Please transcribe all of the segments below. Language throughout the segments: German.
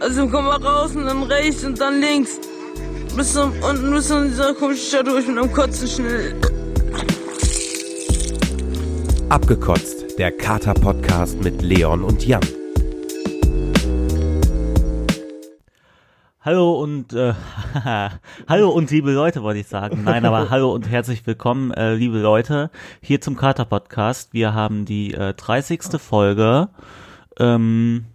Also komm mal raus und dann rechts und dann links. Bis zum, unten bis zu dieser komischen Stadt durch mit einem Kotzen schnell. Abgekotzt, der Kater-Podcast mit Leon und Jan. Hallo und äh, hallo und liebe Leute wollte ich sagen. Nein, aber hallo und herzlich willkommen, äh, liebe Leute, hier zum Kater Podcast. Wir haben die äh, 30. Folge. Ähm,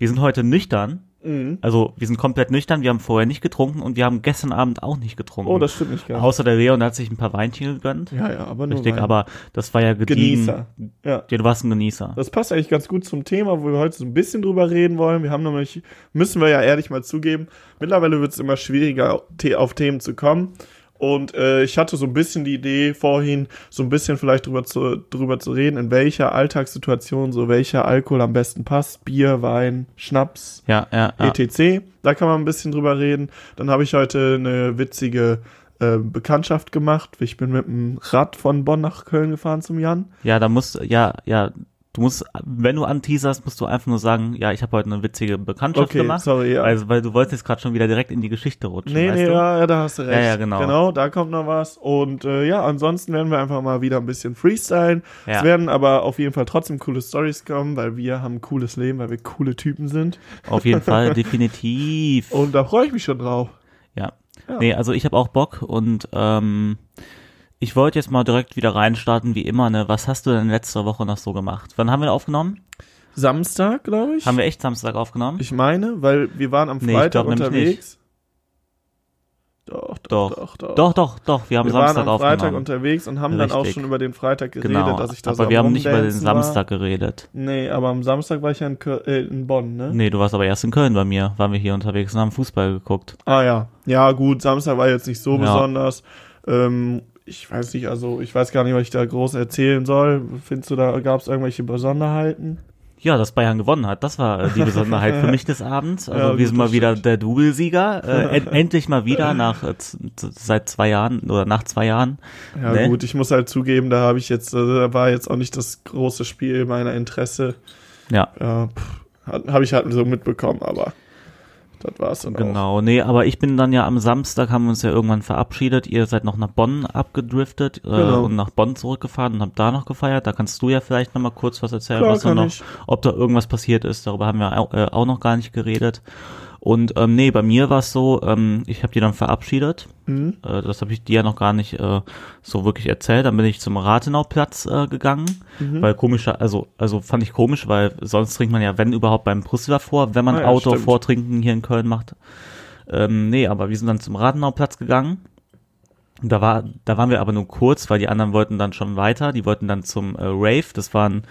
wir sind heute nüchtern. Mhm. Also wir sind komplett nüchtern. Wir haben vorher nicht getrunken und wir haben gestern Abend auch nicht getrunken. Oh, das stimmt nicht ganz. Außer der Leon hat sich ein paar Weinchen gegönnt. Ja, ja, aber nur Richtig, Wein. aber das war ja gediegen. Genießer. Ja. Ja, du warst ein Genießer. Das passt eigentlich ganz gut zum Thema, wo wir heute so ein bisschen drüber reden wollen. Wir haben nämlich, müssen wir ja ehrlich mal zugeben, mittlerweile wird es immer schwieriger, auf Themen zu kommen. Und äh, ich hatte so ein bisschen die Idee vorhin, so ein bisschen vielleicht drüber zu, drüber zu reden, in welcher Alltagssituation so welcher Alkohol am besten passt. Bier, Wein, Schnaps, Ja, ja, ja. etc. Da kann man ein bisschen drüber reden. Dann habe ich heute eine witzige äh, Bekanntschaft gemacht. Ich bin mit dem Rad von Bonn nach Köln gefahren zum Jan. Ja, da musst ja, ja, du musst, wenn du anteaserst, musst du einfach nur sagen, ja, ich habe heute eine witzige Bekanntschaft Okay, gemacht. sorry, ja. Also, weil du wolltest jetzt gerade schon wieder direkt in die Geschichte rutschen. Nee, nee, ja, ja, da hast du recht. Ja, ja, genau. Genau, da kommt noch was. Und äh, ja, ansonsten werden wir einfach mal wieder ein bisschen freestylen. Ja. Es werden aber auf jeden Fall trotzdem coole Stories kommen, weil wir haben ein cooles Leben, weil wir coole Typen sind. Auf jeden Fall, definitiv. Und da freue ich mich schon drauf. Ja. Ja. Nee, also ich habe auch Bock und ähm, ich wollte jetzt mal direkt wieder reinstarten, wie immer, ne? Was hast du denn letzte Woche noch so gemacht? Wann haben wir aufgenommen? Samstag, glaube ich. Haben wir echt Samstag aufgenommen? Ich meine, weil wir waren am Nee, Freitag glaub nämlich unterwegs. Doch, doch, Doch. doch, doch. doch, doch, wir haben wir Samstag waren am Freitag aufgenommen. unterwegs und haben dann auch Richtig. schon über den Freitag geredet, genau, dass ich da so aber wir haben nicht über den Samstag geredet. War. Nee, aber am Samstag war ich ja in, Kö äh, in Bonn, ne? Nee, du warst aber erst in Köln bei mir, waren wir hier unterwegs und haben Fußball geguckt. Ah ja. Ja, gut, Samstag war jetzt nicht so Ja. besonders. Ähm, ich weiß nicht, also ich weiß gar nicht, was ich da groß erzählen soll. Findest du, da gab es irgendwelche Besonderheiten? Ja, dass Bayern gewonnen hat, das war äh, die Besonderheit für mich des Abends. Also Ja, wir sind mal wieder der Doublesieger, äh, en endlich mal wieder nach äh, seit zwei Jahren oder nach zwei Jahren. Ja Nee. gut, ich muss halt zugeben, da habe ich jetzt, also, da war jetzt auch nicht das große Spiel meiner Interesse. Ja, Ja, habe ich halt so mitbekommen, aber das war's dann auch. genau. Nee, aber ich bin dann ja am Samstag haben wir uns ja irgendwann verabschiedet. Ihr seid noch nach Bonn abgedriftet äh, Genau. und nach Bonn zurückgefahren und habt da noch gefeiert. Da kannst du ja vielleicht noch mal kurz was erzählen, Klar, was da noch, ich. ob da irgendwas passiert ist. Darüber haben wir auch, äh, auch noch gar nicht geredet. Und ähm, nee, bei mir war es so, ähm, ich habe die dann verabschiedet. Mhm. Äh, das habe ich dir ja noch gar nicht äh, so wirklich erzählt. Dann bin ich zum Rathenauplatz äh, gegangen, Mhm. weil komischer, also also fand ich komisch, weil sonst trinkt man ja, wenn überhaupt, beim Brüsseler vor, wenn man Ah ja, Outdoor stimmt. Vortrinken hier in Köln macht. Ähm, nee, aber wir sind dann zum Rathenauplatz gegangen. Da war, da waren wir aber nur kurz, weil die anderen wollten dann schon weiter. Die wollten dann zum äh, Rave. Das war ein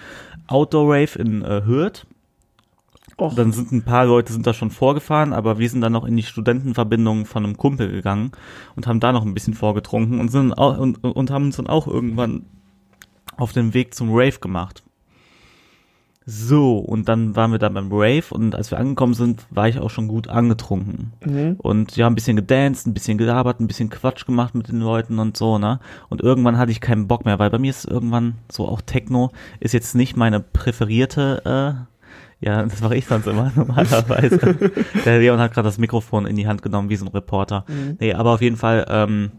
Outdoor-Rave in äh, Hürth. Och, Dann sind ein paar Leute sind da schon vorgefahren, aber wir sind dann noch in die Studentenverbindung von einem Kumpel gegangen und haben da noch ein bisschen vorgetrunken und sind auch, und, und haben uns dann auch irgendwann auf den Weg zum Rave gemacht. So, und dann waren wir da beim Rave und als wir angekommen sind, war ich auch schon gut angetrunken. mhm. Und ja, ein bisschen gedanced, ein bisschen gelabert, ein bisschen Quatsch gemacht mit den Leuten und so, ne? Und irgendwann hatte ich keinen Bock mehr, weil bei mir ist irgendwann so auch Techno ist jetzt nicht meine präferierte, äh, ja, das mache ich sonst immer normalerweise. Der Leon hat gerade das Mikrofon in die Hand genommen, wie so ein Reporter. Mhm. Nee, aber auf jeden Fall, ähm,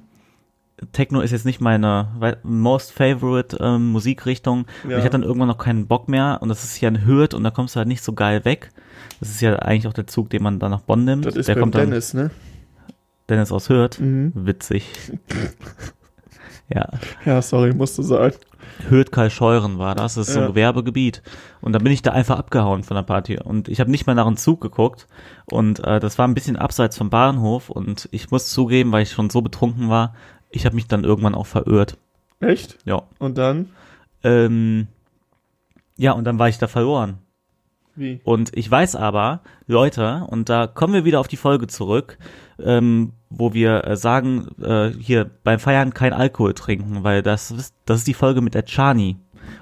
Techno ist jetzt nicht meine most favorite ähm, Musikrichtung. Ja. ich hatte dann irgendwann noch keinen Bock mehr und das ist hier ein Hürth und da kommst du halt nicht so geil weg. Das ist ja eigentlich auch der Zug, den man dann nach Bonn nimmt. Das ist der kommt dann, Dennis, ne? Dennis aus Hürth. Mhm. Witzig. ja. Ja, sorry, musste sein. Hürth Kalscheuren war das. Das ist so ein Ja. Gewerbegebiet. Und dann bin ich da einfach abgehauen von der Party. Und ich habe nicht mal nach einem Zug geguckt. Und äh, das war ein bisschen abseits vom Bahnhof. Und ich muss zugeben, weil ich schon so betrunken war, ich habe mich dann irgendwann auch verirrt. Echt? Ja. Und dann? Ähm, ja, und dann war ich da verloren. Wie? Und ich weiß aber, Leute, und da kommen wir wieder auf die Folge zurück, ähm, wo wir äh, sagen, äh, hier beim Feiern kein Alkohol trinken, weil das ist, das ist die Folge mit der Chani.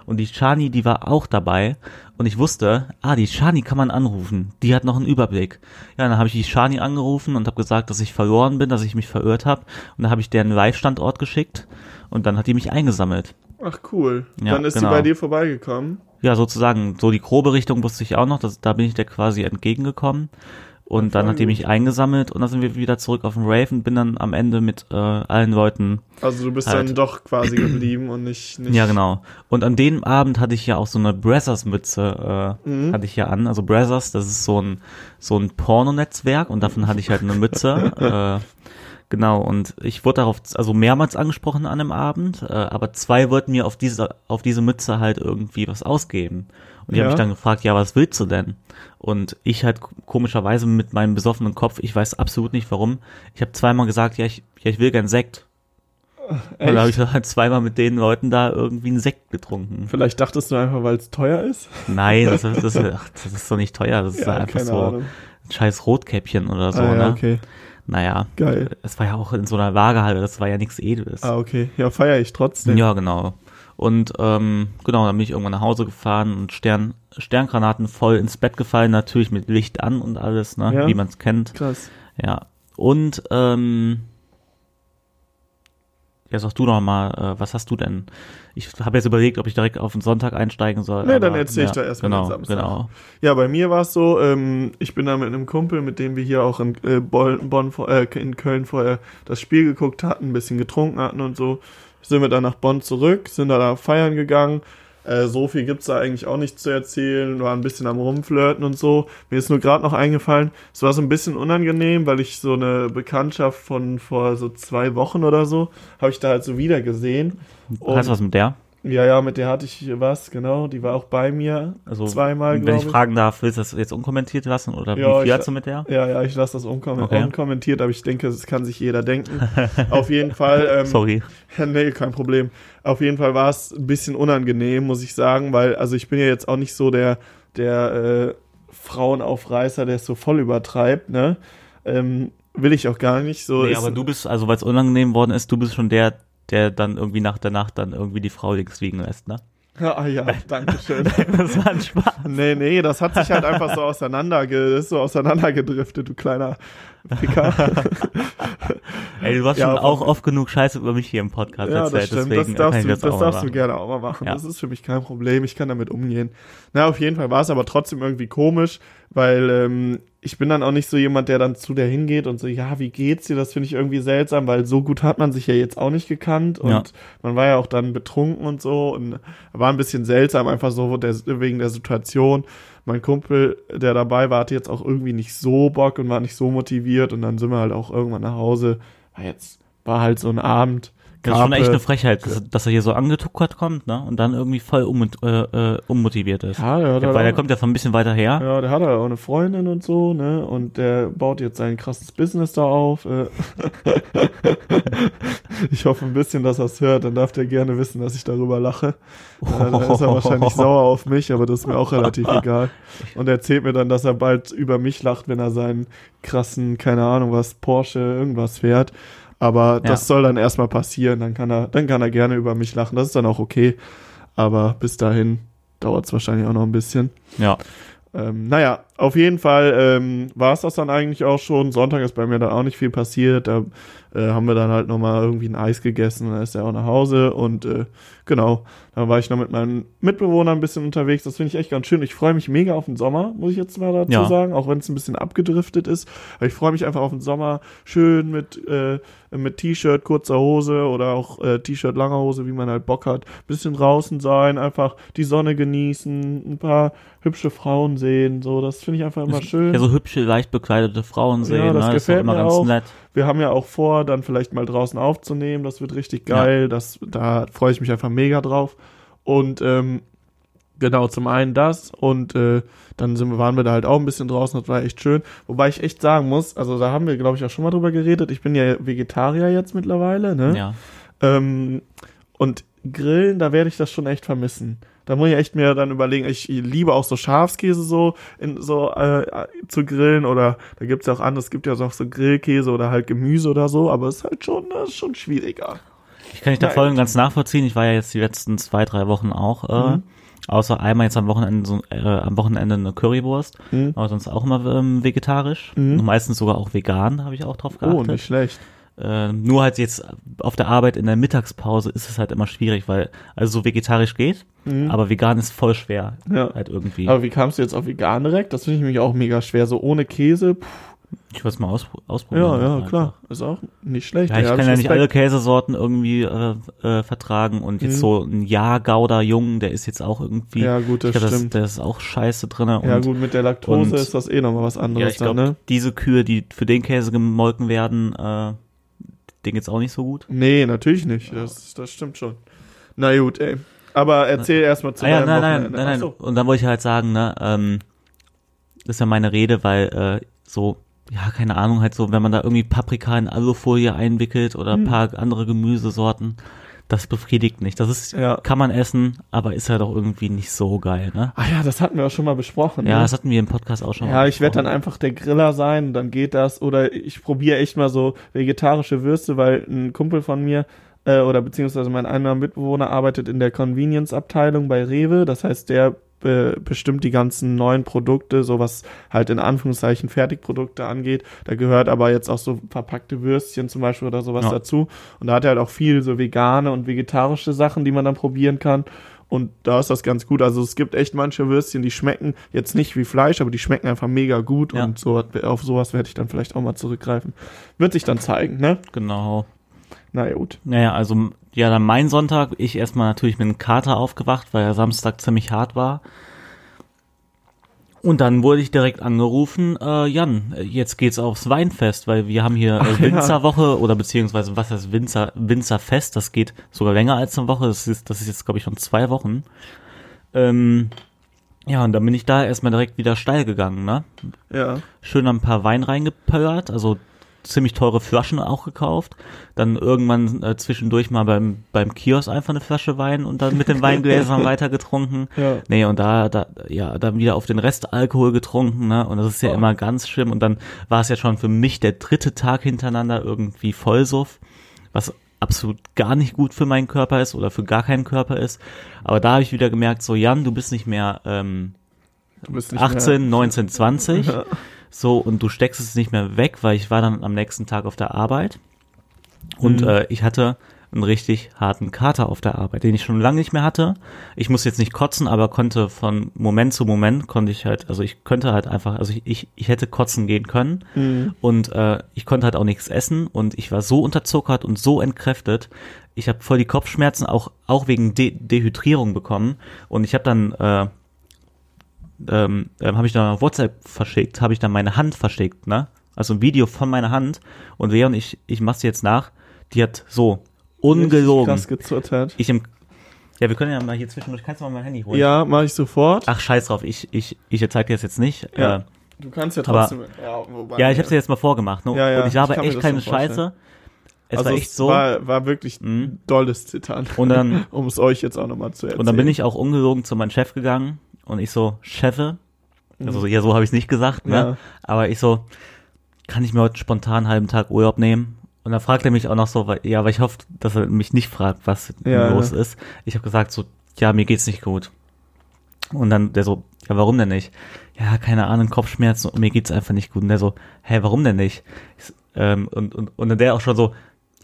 Und die Chani, die war auch dabei. Und ich wusste, ah, die Chani kann man anrufen. Die hat noch einen Überblick. Ja, dann habe ich die Chani angerufen und habe gesagt, dass ich verloren bin, dass ich mich verirrt habe. Und dann habe ich deren Live-Standort geschickt. Und dann hat die mich eingesammelt. Ach cool. Ja, dann ist genau. sie bei dir vorbeigekommen. Ja, sozusagen, so die grobe Richtung wusste ich auch noch, dass, da bin ich dir quasi entgegengekommen. Und dann hat die mich eingesammelt und dann sind wir wieder zurück auf dem Rave und bin dann am Ende mit äh, allen Leuten. Also du bist Halt. dann doch quasi geblieben und nicht, nicht Ja, genau. Und an dem Abend hatte ich ja auch so eine Brazzers-Mütze, äh, Mhm. hatte ich ja an. Also Brazzers, das ist so ein, so ein Pornonetzwerk und davon hatte ich halt eine Mütze. äh, genau, und ich wurde darauf also mehrmals angesprochen an dem Abend, äh, aber zwei wollten mir auf diese, auf diese Mütze halt irgendwie was ausgeben. Und die Ja. haben mich dann gefragt, ja, was willst du denn? Und ich halt komischerweise mit meinem besoffenen Kopf, ich weiß absolut nicht warum, ich habe zweimal gesagt, ja, ich, ja, ich will gern Sekt. Und dann habe ich halt zweimal mit den Leuten da irgendwie einen Sekt getrunken. Vielleicht dachtest du einfach, weil es teuer ist? Nein, das, ist- das, ist- ach, das ist doch nicht teuer. Das ist Ja, einfach so Ahnung. ein scheiß Rotkäppchen oder so, ah, ja, ne? okay. Naja. Geil. Es war ja auch in so einer Waagehalle, das war ja nichts Edles. Ah, okay. Ja, feiere ich trotzdem. Ja, genau. Und ähm, genau, dann bin ich irgendwann nach Hause gefahren und Stern, Sterngranaten voll ins Bett gefallen, natürlich mit Licht an und alles, ne? Ja. Wie man es kennt. Krass. Ja. Und ähm, ja, sag du noch mal, äh, was hast du denn? Ich habe jetzt überlegt, ob ich direkt auf den Sonntag einsteigen soll. Nee, dann aber, erzähl ich ja, doch erst mal genau, den Samstag. Genau. Ja, bei mir war es so, ähm, ich bin da mit einem Kumpel, mit dem wir hier auch in, äh, Bonn, Bonn, äh, in Köln vorher das Spiel geguckt hatten, ein bisschen getrunken hatten und so, sind wir dann nach Bonn zurück, sind da, da feiern gegangen. Äh, so viel gibt's da eigentlich auch nicht zu erzählen, war ein bisschen am Rumflirten und so. Mir ist nur gerade noch eingefallen, es war so ein bisschen unangenehm, weil ich so eine Bekanntschaft von vor so zwei Wochen oder so, habe ich da halt so wieder gesehen. Hast du was mit der? Ja, ja, mit der hatte ich was, genau. Die war auch bei mir Also, zweimal, wenn ich ich. fragen darf, willst du das jetzt unkommentiert lassen oder Ja, wie viel hast du mit der? Ja, ja, ich lasse das unkom Okay. unkommentiert, aber ich denke, das kann sich jeder denken. Auf jeden Fall. Ähm, Sorry. nee, kein Problem. Auf jeden Fall war es ein bisschen unangenehm, muss ich sagen, weil, also ich bin ja jetzt auch nicht so der, der äh, Frauenaufreißer, der es so voll übertreibt, ne? Ähm, will ich auch gar nicht. So Nee, aber du bist, also weil es unangenehm worden ist, du bist schon der, der dann irgendwie nach der Nacht dann irgendwie die Frau links liegen lässt, ne? Ah ja, danke schön. Das war ein Spaß. Nee, nee, das hat sich halt einfach so auseinanderge das ist so auseinandergedriftet, du kleiner Ficker. Ey, du hast Ja, schon auch oft genug Scheiße über mich hier im Podcast Ja, das erzählt, stimmt. deswegen Das darfst, du, das das auch darfst du gerne auch mal machen. Ja. Das ist für mich kein Problem. Ich kann damit umgehen. Na, auf jeden Fall war es aber trotzdem irgendwie komisch, weil ähm, ich bin dann auch nicht so jemand, der dann zu der hingeht und so, ja, wie geht's dir? Das finde ich irgendwie seltsam, weil so gut hat man sich ja jetzt auch nicht gekannt und Ja. man war ja auch dann betrunken und so und war ein bisschen seltsam, einfach so der, wegen der Situation. Mein Kumpel, der dabei war, hatte jetzt auch irgendwie nicht so Bock und war nicht so motiviert und dann sind wir halt auch irgendwann nach Hause. War jetzt, war halt so ein Abend. Das ist schon echt eine Frechheit, dass, dass er hier so angetuckert kommt, ne? Und dann irgendwie voll um, äh, äh, unmotiviert ist. Ja, der hat Ja, halt weil auch- kommt ja von ein bisschen weiter her. Ja, der hat halt auch eine Freundin und so, ne? Und der baut jetzt sein krasses Business da auf. äh. ich hoffe ein bisschen, dass er es hört. Dann darf der gerne wissen, dass ich darüber lache. Ja, dann ist er wahrscheinlich sauer auf mich, aber das ist mir auch relativ egal. Und er erzählt mir dann, dass er bald über mich lacht, wenn er seinen krassen, keine Ahnung was, Porsche irgendwas fährt. Aber das Ja. soll dann erstmal passieren. Dann kann er, dann kann er gerne über mich lachen. Das ist dann auch okay. Aber bis dahin dauert es wahrscheinlich auch noch ein bisschen. Ja. Ähm, naja, auf jeden Fall ähm, war es das dann eigentlich auch schon. Sonntag ist bei mir dann auch nicht viel passiert. Da äh, haben wir dann halt nochmal irgendwie ein Eis gegessen. Dann ist er auch nach Hause. Und äh, genau, dann war ich noch mit meinen Mitbewohnern ein bisschen unterwegs. Das finde ich echt ganz schön. Ich freue mich mega auf den Sommer, muss ich jetzt mal dazu Ja. sagen. Auch wenn es ein bisschen abgedriftet ist. Aber ich freue mich einfach auf den Sommer. Schön mit, äh, mit T-Shirt, kurzer Hose oder auch äh, T-Shirt, langer Hose, wie man halt Bock hat. Bisschen draußen sein, einfach die Sonne genießen, ein paar hübsche Frauen sehen. So, das finde ich einfach immer schön. Ja, so hübsche, leicht bekleidete Frauen sehen, das ne? Das doch gefällt immer mir ganz auch. nett. Wir haben ja auch vor, dann vielleicht mal draußen aufzunehmen. Das wird richtig geil. Das, da freue ich mich einfach mega drauf. Und ähm, genau, zum einen das und äh, dann sind, wir- waren wir da halt auch ein bisschen draußen. Das war echt schön. Wobei ich echt sagen muss, also da haben wir, glaube ich, auch schon mal drüber geredet. Ich bin ja Vegetarier jetzt mittlerweile, ne? Ja. Ähm, und Grillen, da werde ich das schon echt vermissen. Da muss ich echt mir dann überlegen, ich liebe auch so Schafskäse so in so äh, zu grillen oder da gibt's ja auch andere, es gibt ja auch so Grillkäse oder halt Gemüse oder so, aber es ist halt schon, das ist schon schwieriger. Ich kann dich da voll und ganz nachvollziehen. Ich war ja jetzt die letzten zwei, drei Wochen auch, äh, Mhm. außer einmal jetzt am Wochenende, so, äh, am Wochenende eine Currywurst, Mhm. aber sonst auch immer ähm, vegetarisch. Mhm. Und meistens sogar auch vegan, habe ich auch drauf Oh, geachtet. nicht schlecht. Äh, nur halt jetzt auf der Arbeit in der Mittagspause ist es halt immer schwierig, weil also so vegetarisch geht, aber vegan ist voll schwer. Mhm. Ja. Halt irgendwie. Aber wie kamst du jetzt auf vegan direkt? Das finde ich nämlich auch mega schwer. So ohne Käse. Puh, ich will es mal auspro ausprobieren. ja, ja, einfach. klar. Ist auch nicht schlecht. Ja, ich kann ja nicht alle Käsesorten irgendwie äh, äh, vertragen und jetzt Mhm. so ein Ja-Gouda Jung, der ist jetzt auch irgendwie, Ja, gut, das ich glaub, stimmt. das ist auch scheiße drinne ja, und gut, mit der Laktose und- ist das eh nochmal was ja, anderes ich dann, glaube, ne? diese Kühe, die für den Käse gemolken werden, äh, denen geht's auch nicht so gut. Nee, natürlich nicht. Das, das stimmt schon. Na gut, ey. Aber erzähl erstmal zu Ah, ja, nein, nein, nein, nein. So. Und dann wollte ich halt sagen, ne, ähm, das ist ja meine Rede, weil äh, so, ja, keine Ahnung, halt so, wenn man da irgendwie Paprika in Alufolie einwickelt oder Hm. ein paar andere Gemüsesorten, das befriedigt nicht. Das ist, Ja. kann man essen, aber ist halt auch irgendwie nicht so geil, ne? Ah ja, das hatten wir auch schon mal besprochen. Ja, ne? das hatten wir im Podcast auch schon Ja, mal ich werde dann einfach der Griller sein, dann geht das. Oder ich probiere echt mal so vegetarische Würste, weil ein Kumpel von mir äh, oder beziehungsweise mein einer Mitbewohner arbeitet in der Convenience-Abteilung bei Rewe. Das heißt, der äh, bestimmt die ganzen neuen Produkte, so was halt in Anführungszeichen Fertigprodukte angeht. Da gehört aber jetzt auch so verpackte Würstchen zum Beispiel oder sowas Ja. dazu. Und da hat er halt auch viel so vegane und vegetarische Sachen, die man dann probieren kann. Und da ist das ganz gut. Also es gibt echt manche Würstchen, die schmecken jetzt nicht wie Fleisch, aber die schmecken einfach mega gut. Ja. Und so, auf sowas werde ich dann vielleicht auch mal zurückgreifen. Wird sich dann zeigen, ne? Genau. Na ja, gut. Naja, also, ja, dann mein Sonntag, ich erstmal natürlich mit einem Kater aufgewacht, weil ja Samstag ziemlich hart war. Und dann wurde ich direkt angerufen, äh, Jan, jetzt geht's aufs Weinfest, weil wir haben hier äh, ja. Winzerwoche oder beziehungsweise was heißt Winzer, Winzerfest, das geht sogar länger als eine Woche, das ist, das ist jetzt glaube ich schon zwei Wochen. Ähm, ja, und dann bin ich da erstmal direkt wieder steil gegangen, ne? Ja. schön ein paar Wein reingepöllert, also ziemlich teure Flaschen auch gekauft. Dann irgendwann äh, zwischendurch mal beim, beim Kiosk einfach eine Flasche Wein und dann mit den Weingläsern weiter getrunken. Ja. Nee, und da, da, ja, dann wieder auf den Rest Alkohol getrunken, ne? Und das ist ja Oh. immer ganz schlimm. Und dann war es ja schon für mich der dritte Tag hintereinander irgendwie Vollsuff, was absolut gar nicht gut für meinen Körper ist oder für gar keinen Körper ist. Aber da habe ich wieder gemerkt, so Jan, du bist nicht mehr ähm, Du bist nicht 18, 19, 20. Ja. So, und du steckst es nicht mehr weg, weil ich war dann am nächsten Tag auf der Arbeit. Und Mhm. äh, ich hatte einen richtig harten Kater auf der Arbeit, den ich schon lange nicht mehr hatte. Ich muss jetzt nicht kotzen, aber konnte von Moment zu Moment konnte ich halt, also ich könnte halt einfach, also ich, ich, ich hätte kotzen gehen können Mhm. und äh, ich konnte halt auch nichts essen und ich war so unterzuckert und so entkräftet. Ich habe voll die Kopfschmerzen auch auch wegen De Dehydrierung bekommen und ich habe dann äh, ähm, ähm, habe ich dann auf WhatsApp verschickt, habe ich dann meine Hand verschickt, ne? Also ein Video von meiner Hand und und ich, ich mach's jetzt nach, die hat so ungelogen. Krass gezuttert. Ich im, ja, wir können ja mal hier zwischendurch, kannst du mal mein Handy holen? Ja, mache ich sofort. Ach, scheiß drauf, ich, ich, ich zeig dir das jetzt nicht. Ja. Äh, Du kannst ja aber- trotzdem. ja, wobei, ja, ich hab's dir jetzt mal vorgemacht, ne? Ja, ja, und ich habe echt keine vorstellen. Scheiße. Es also war echt so. War, war wirklich Mhm. dolles Zittern. Und dann- um es euch jetzt auch nochmal zu erzählen. Und dann bin ich auch ungelogen zu meinem Chef gegangen und ich so, Chefe, also so, ja, so habe ich es nicht gesagt, ne? Mhm. Ja. Aber ich so, kann ich mir heute spontan einen halben Tag Urlaub nehmen? Und dann fragt er mich auch noch so, weil, ja, aber ich hoffe, dass er mich nicht fragt, was Ja, los ja. ist. Ich habe gesagt so, ja, mir geht's nicht gut. Und dann der so, ja, warum denn nicht? Ja, keine Ahnung, Kopfschmerzen und mir geht's einfach nicht gut. Und der so, hä, warum denn nicht? Ich, ähm, und, und, und dann der auch schon so,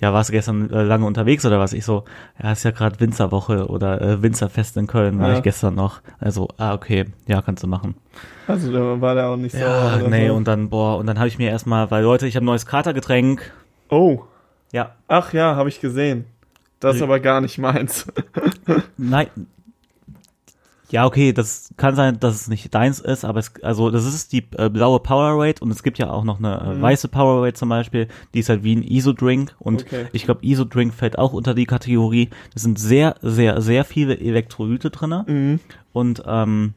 ja, warst du gestern äh, lange unterwegs oder was? Ich so, ja, ist ja gerade Winzerwoche oder äh, Winzerfest in Köln, war Ja. ich gestern noch. Also, ah, okay, ja, kannst du machen. Also da war der auch nicht Ja, oder nee, so. und dann, boah, und dann habe ich mir erstmal, weil Leute, ich habe ein neues Katergetränk. Oh, Ja, ach ja, habe ich gesehen. Das ist Ja. aber gar nicht meins. nein. Ja, okay, das kann sein, dass es nicht deins ist, aber es, also das ist die äh, blaue Powerade und es gibt ja auch noch eine äh, Mhm. weiße Powerade zum Beispiel, die ist halt wie ein ISO-Drink und Okay. ich glaube, ISO-Drink fällt auch unter die Kategorie. Es sind sehr, sehr, sehr viele Elektrolyte drinne Mhm. und ähm,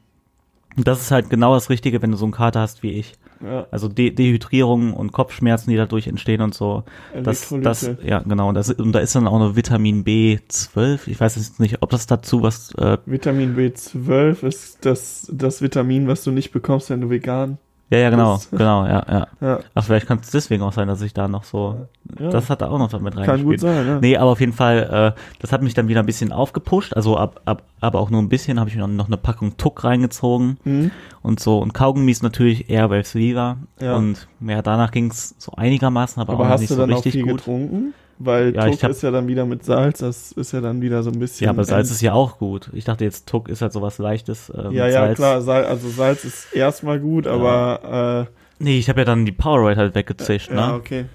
das ist halt genau das Richtige, wenn du so einen Kater hast wie ich. Ja, Also De Dehydrierung und Kopfschmerzen, die dadurch entstehen und so. Das, das, ja, genau. Das, und da ist dann auch noch Vitamin B12. Ich weiß jetzt nicht, ob das dazu was, äh, Vitamin B12 ist das, das Vitamin, was du nicht bekommst, wenn du vegan Ja, ja, genau, Das- genau, ja, ja. Ja, Ach, vielleicht kann es deswegen auch sein, dass ich da noch so, ja. das hat da auch noch damit kann reingespielt. gut sein, ja. Nee, aber auf jeden Fall, äh, das hat mich dann wieder ein bisschen aufgepusht, also ab, ab, aber auch nur ein bisschen, habe ich mir noch, noch eine Packung Tuck reingezogen Mhm. und so und Kaugummis natürlich Airwaves Viva Ja. und ja, danach ging's so einigermaßen, aber, Aber auch hast nicht du so dann auch richtig viel gut. getrunken? Weil Ja, Tuck hab- ist ja dann wieder mit Salz, das ist ja dann wieder so ein bisschen. Ja, aber Salz ist ja auch gut. Ich dachte jetzt Tuck ist halt sowas leichtes. Äh, Ja, ja, Salz. klar, Sal also Salz ist erstmal gut, aber Nee, ich habe ja dann die Powerade halt weggezischt, äh, ne? ja, okay.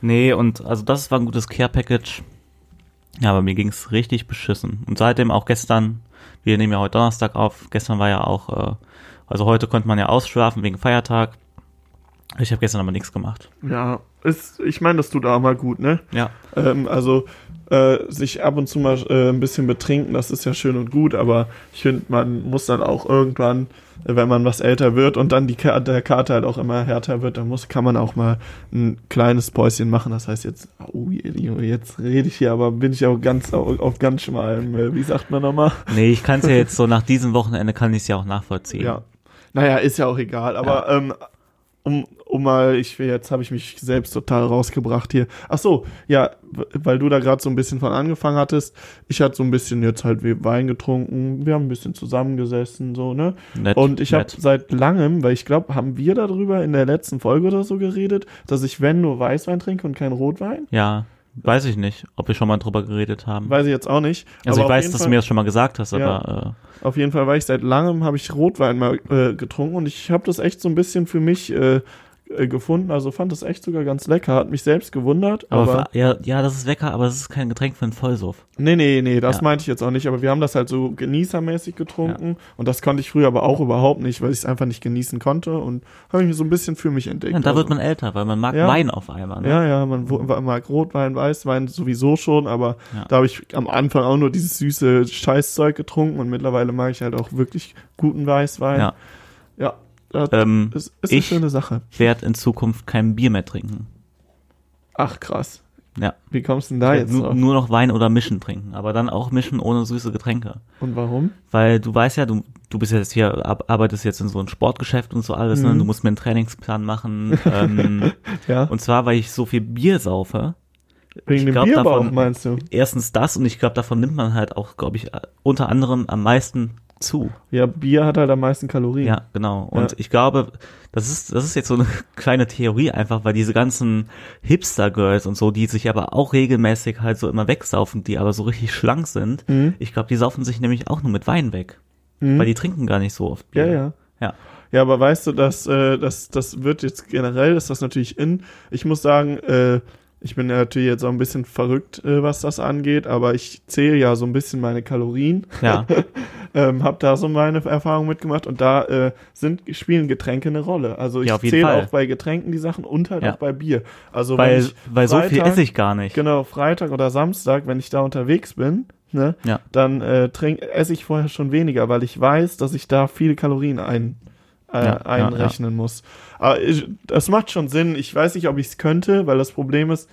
Nee, und also das war ein gutes Care-Package. Ja, aber mir ging's richtig beschissen. Und seitdem auch gestern, wir nehmen ja heute Donnerstag auf, gestern war ja auch, äh, also heute konnte man ja ausschlafen wegen Feiertag. Ich habe gestern aber nichts gemacht. Ja, ist, ich meine, das tut auch mal gut, ne? Ja. Ähm, also äh, sich ab und zu mal äh, ein bisschen betrinken, das ist ja schön und gut, aber ich finde, man muss dann auch irgendwann, wenn man was älter wird und dann die Ka der Kater halt auch immer härter wird, dann muss, kann man auch mal ein kleines Päuschen machen. Das heißt jetzt, oh, jetzt rede ich hier, aber bin ich auch ganz auf, auf ganz schmalem, äh, wie sagt man nochmal? Nee, ich kann's ja jetzt so nach diesem Wochenende kann ich's ja auch nachvollziehen. Ja. Naja, ist ja auch egal, aber ähm, um, um mal, ich jetzt habe ich mich selbst total rausgebracht hier. Ach so, ja, weil du da gerade so ein bisschen von angefangen hattest. Ich hatte so ein bisschen jetzt halt Wein getrunken, wir haben ein bisschen zusammengesessen, so, ne? Nett, Und ich habe seit langem, weil ich glaube, haben wir darüber in der letzten Folge oder so geredet, dass ich, wenn nur Weißwein trinke und kein Rotwein? Ja, weiß ich nicht, ob wir schon mal drüber geredet haben. Weiß ich jetzt auch nicht. also aber ich weiß, dass Fall- du mir das schon mal gesagt hast, Ja. aber Auf jeden Fall war ich seit langem, habe ich Rotwein mal äh, getrunken und ich habe das echt so ein bisschen für mich äh, äh, gefunden. Also fand das echt sogar ganz lecker. Hat mich selbst gewundert. aber, Aber, für, ja, ja, das ist lecker, aber es ist kein Getränk für einen Vollsuff. nee, nee, nee, das Ja. meinte ich jetzt auch nicht. Aber wir haben das halt so genießermäßig getrunken und das konnte ich früher aber auch überhaupt nicht, weil ich es einfach nicht genießen konnte und habe ich mir so ein bisschen für mich entdeckt. Ja, und da also, wird man älter, weil man mag Ja. Wein auf einmal. Ne? ja, ja, man mag Rotwein, Weißwein sowieso schon, aber Ja. da habe ich am Anfang auch nur dieses süße Scheißzeug getrunken und mittlerweile mag ich halt auch wirklich guten Weißwein. Ja. Ja, das Ähm, ist, ist eine ich- schöne Sache. werd in Zukunft kein Bier mehr trinken. Ach krass. Ja. Wie kommst du denn da jetzt nur, drauf? nur noch Wein oder mischen trinken, aber dann auch mischen ohne süße Getränke. Und warum? Weil du weißt ja, du, du bist jetzt hier, arbeitest jetzt in so einem Sportgeschäft und so alles, ne? Mhm. Du musst mir einen Trainingsplan machen. ähm, Ja, und zwar, weil ich so viel Bier saufe. wegen ich dem glaub, Bierbauch davon- meinst du? Erstens das und ich glaube, davon nimmt man halt auch, glaube ich, äh, unter anderem am meisten zu. Ja, Bier hat halt am meisten Kalorien. Ja, genau. Und Ja. ich glaube, das ist, das ist jetzt so eine kleine Theorie einfach, weil diese ganzen Hipster-Girls und so, die sich aber auch regelmäßig halt so immer wegsaufen, die aber so richtig schlank sind, Mhm. ich glaube, die saufen sich nämlich auch nur mit Wein weg. Mhm. Weil die trinken gar nicht so oft Bier. ja, ja. Ja. Ja, aber weißt du, dass äh, das, das wird jetzt generell, ist das natürlich in. Ich muss sagen, äh, ich bin natürlich jetzt auch ein bisschen verrückt, äh, was das angeht, aber ich zähle ja so ein bisschen meine Kalorien. Ja. ähm, habe da so meine Erfahrungen mitgemacht und da äh, sind spielen Getränke eine Rolle. Also ich Ja, zähle auch bei Getränken die Sachen und halt Ja. auch bei Bier. Also weil, weil so viel Freitag- esse ich gar nicht. Genau, Freitag oder Samstag, wenn ich da unterwegs bin, ne, Ja. dann äh, trink, esse ich vorher schon weniger, weil ich weiß, dass ich da viele Kalorien ein, äh, Ja, ja, einrechnen muss. Aber ich, das macht schon Sinn. Ich weiß nicht, ob ich es könnte, weil das Problem ist,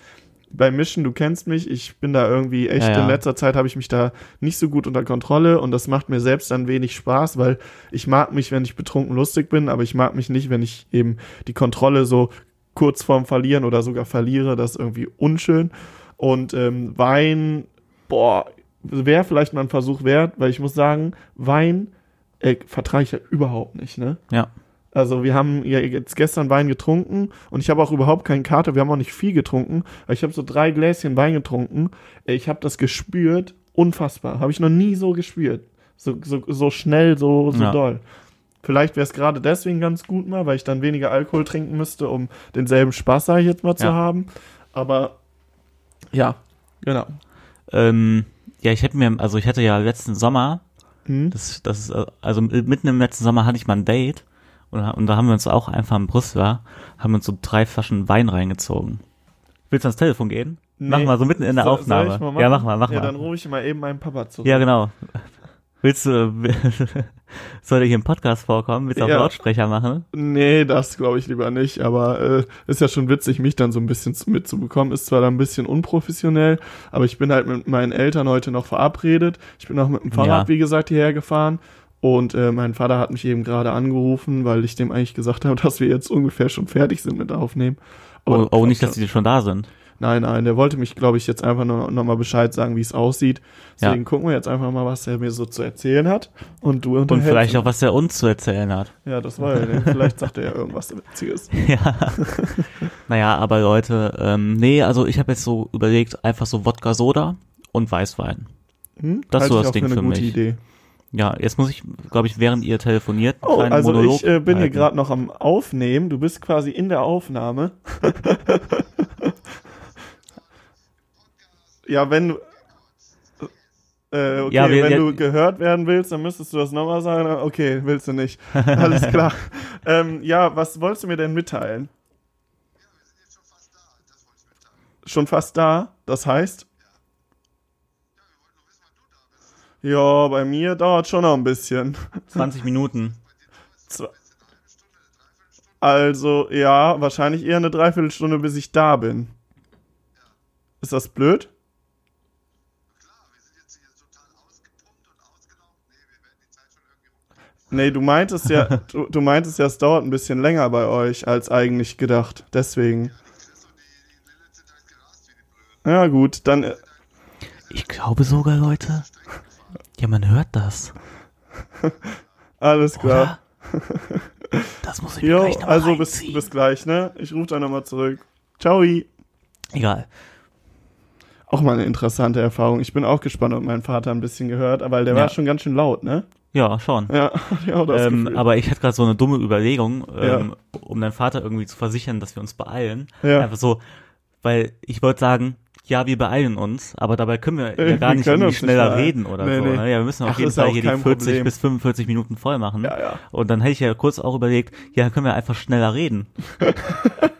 beim Mischen, du kennst mich, ich bin da irgendwie echt, Ja, ja. in letzter Zeit habe ich mich da nicht so gut unter Kontrolle und das macht mir selbst dann wenig Spaß, weil ich mag mich, wenn ich betrunken lustig bin, aber ich mag mich nicht, wenn ich eben die Kontrolle so kurz vorm Verlieren oder sogar verliere, das ist irgendwie unschön. Und ähm, Wein, boah, wäre vielleicht mal ein Versuch wert, weil ich muss sagen, Wein äh, vertrage ich halt überhaupt nicht, ne? Ja. Also wir haben ja jetzt gestern Wein getrunken und ich habe auch überhaupt keinen Kater, wir haben auch nicht viel getrunken, aber ich habe so drei Gläschen Wein getrunken. Äh, Ich habe das gespürt, unfassbar. Habe ich noch nie so gespürt. So, so, so schnell, so, so Ja. doll. Vielleicht wäre es gerade deswegen ganz gut mal, weil ich dann weniger Alkohol trinken müsste, um denselben Spaß, sag ich jetzt mal, zu Ja. haben. Aber ja, genau. Ähm, ja, ich hätte mir, also ich hatte ja letzten Sommer, Hm? das, das ist, also mitten im letzten Sommer hatte ich mal ein Date und, und da haben wir uns auch einfach im Brüssel, haben uns so drei Flaschen Wein reingezogen. Willst du ans Telefon gehen? Mach Nee. mal so mitten in der So- Aufnahme. Ja, mach mal, mach ja, mal. dann rufe ich mal eben meinen Papa zurück. Ja, genau. Willst du, soll hier im Podcast vorkommen? Willst du auf Ja. Lautsprecher machen? Nee, das glaube ich lieber nicht, aber äh, ist ja schon witzig, mich dann so ein bisschen zu- mitzubekommen. Ist zwar dann ein bisschen unprofessionell, aber ich bin halt mit meinen Eltern heute noch verabredet. Ich bin auch mit dem Fahrrad, Ja. wie gesagt, hierher gefahren Und äh, mein Vater hat mich eben gerade angerufen, weil ich dem eigentlich gesagt habe, dass wir jetzt ungefähr schon fertig sind mit Aufnehmen. Oh, oh nicht, dass die schon da sind. Nein, nein, der wollte mich, glaube ich, jetzt einfach nur noch mal Bescheid sagen, wie es aussieht. Deswegen Ja. gucken wir jetzt einfach mal, was er mir so zu erzählen hat. Und du Und vielleicht auch, was er uns zu erzählen hat. Ja, das war ja, vielleicht sagt er ja irgendwas Witziges. Ja. naja, aber Leute, ähm, nee, also ich habe jetzt so überlegt, einfach so Wodka Soda und Weißwein. Hm? Das ist so das Ding eine für gute mich. Idee. Ja, jetzt muss ich, glaube ich, während ihr telefoniert, Oh, also Monolog ich äh, bin hier halten. gerade noch am Aufnehmen. Du bist quasi in der Aufnahme. ja, wenn du. Äh, okay, Ja, wir- wenn du gehört werden willst, dann müsstest du das nochmal sagen. Okay, willst du nicht. Alles klar. ähm, ja, was wolltest du mir denn mitteilen? Schon fast da? Das heißt? Ja, bei mir dauert schon noch ein bisschen. 20 Minuten. Also, ja, wahrscheinlich eher eine Dreiviertelstunde, bis ich da bin. Ist das blöd? Nee, du meintest ja, du, du meintest ja, es dauert ein bisschen länger bei euch als eigentlich gedacht. Deswegen. Ja, gut, dann. äh, Ich glaube sogar, Leute, ja, man hört das. Alles klar. Oder? Das muss ich Jo, gleich noch also bis, bis gleich, ne? Ich rufe dann nochmal zurück. Ciao. Egal. Auch mal eine interessante Erfahrung. Ich bin auch gespannt, ob mein Vater ein bisschen gehört, aber der Ja. war schon ganz schön laut, ne? Ja, schon. Ja, ja das Ähm, Gefühl. aber ich hatte gerade so eine dumme Überlegung, Ja. ähm, um deinem Vater irgendwie zu versichern, dass wir uns beeilen. Ja. Einfach so, weil ich wollte sagen, ja, wir beeilen uns, aber dabei können wir Äh, ja gar wir nicht irgendwie nicht schneller beeilen. reden oder Nee, so. nee. Ne? Ja, wir müssen auf Ach, jeden ja Fall auch hier die kein 40 Problem. bis 45 Minuten voll machen. Ja, ja. Und dann hätte ich ja kurz auch überlegt, ja, dann können wir einfach schneller reden.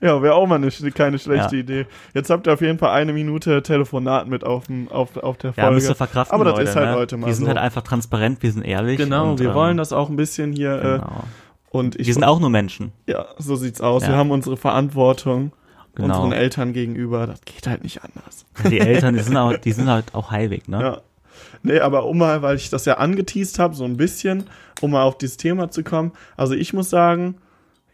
Ja, wäre auch mal eine, keine schlechte Ja. Idee. Jetzt habt ihr auf jeden Fall eine Minute Telefonat mit auf, dem, auf, auf der Ja, Folge. müsst ihr verkraften, Aber das Leute, ist halt ne? heute mal Wir sind so. halt einfach transparent, wir sind ehrlich. Genau, und, wir ähm, wollen das auch ein bisschen hier. Äh, Genau. und ich, Wir sind auch nur Menschen. ja, so sieht's aus. Ja. Wir haben unsere Verantwortung Genau. unseren Eltern gegenüber. Das geht halt nicht anders. Die Eltern, die sind, auch, die sind halt auch heilig, ne? Ja. Nee, aber um mal, weil ich das ja angeteased habe, so ein bisschen, um mal auf dieses Thema zu kommen. Also ich muss sagen,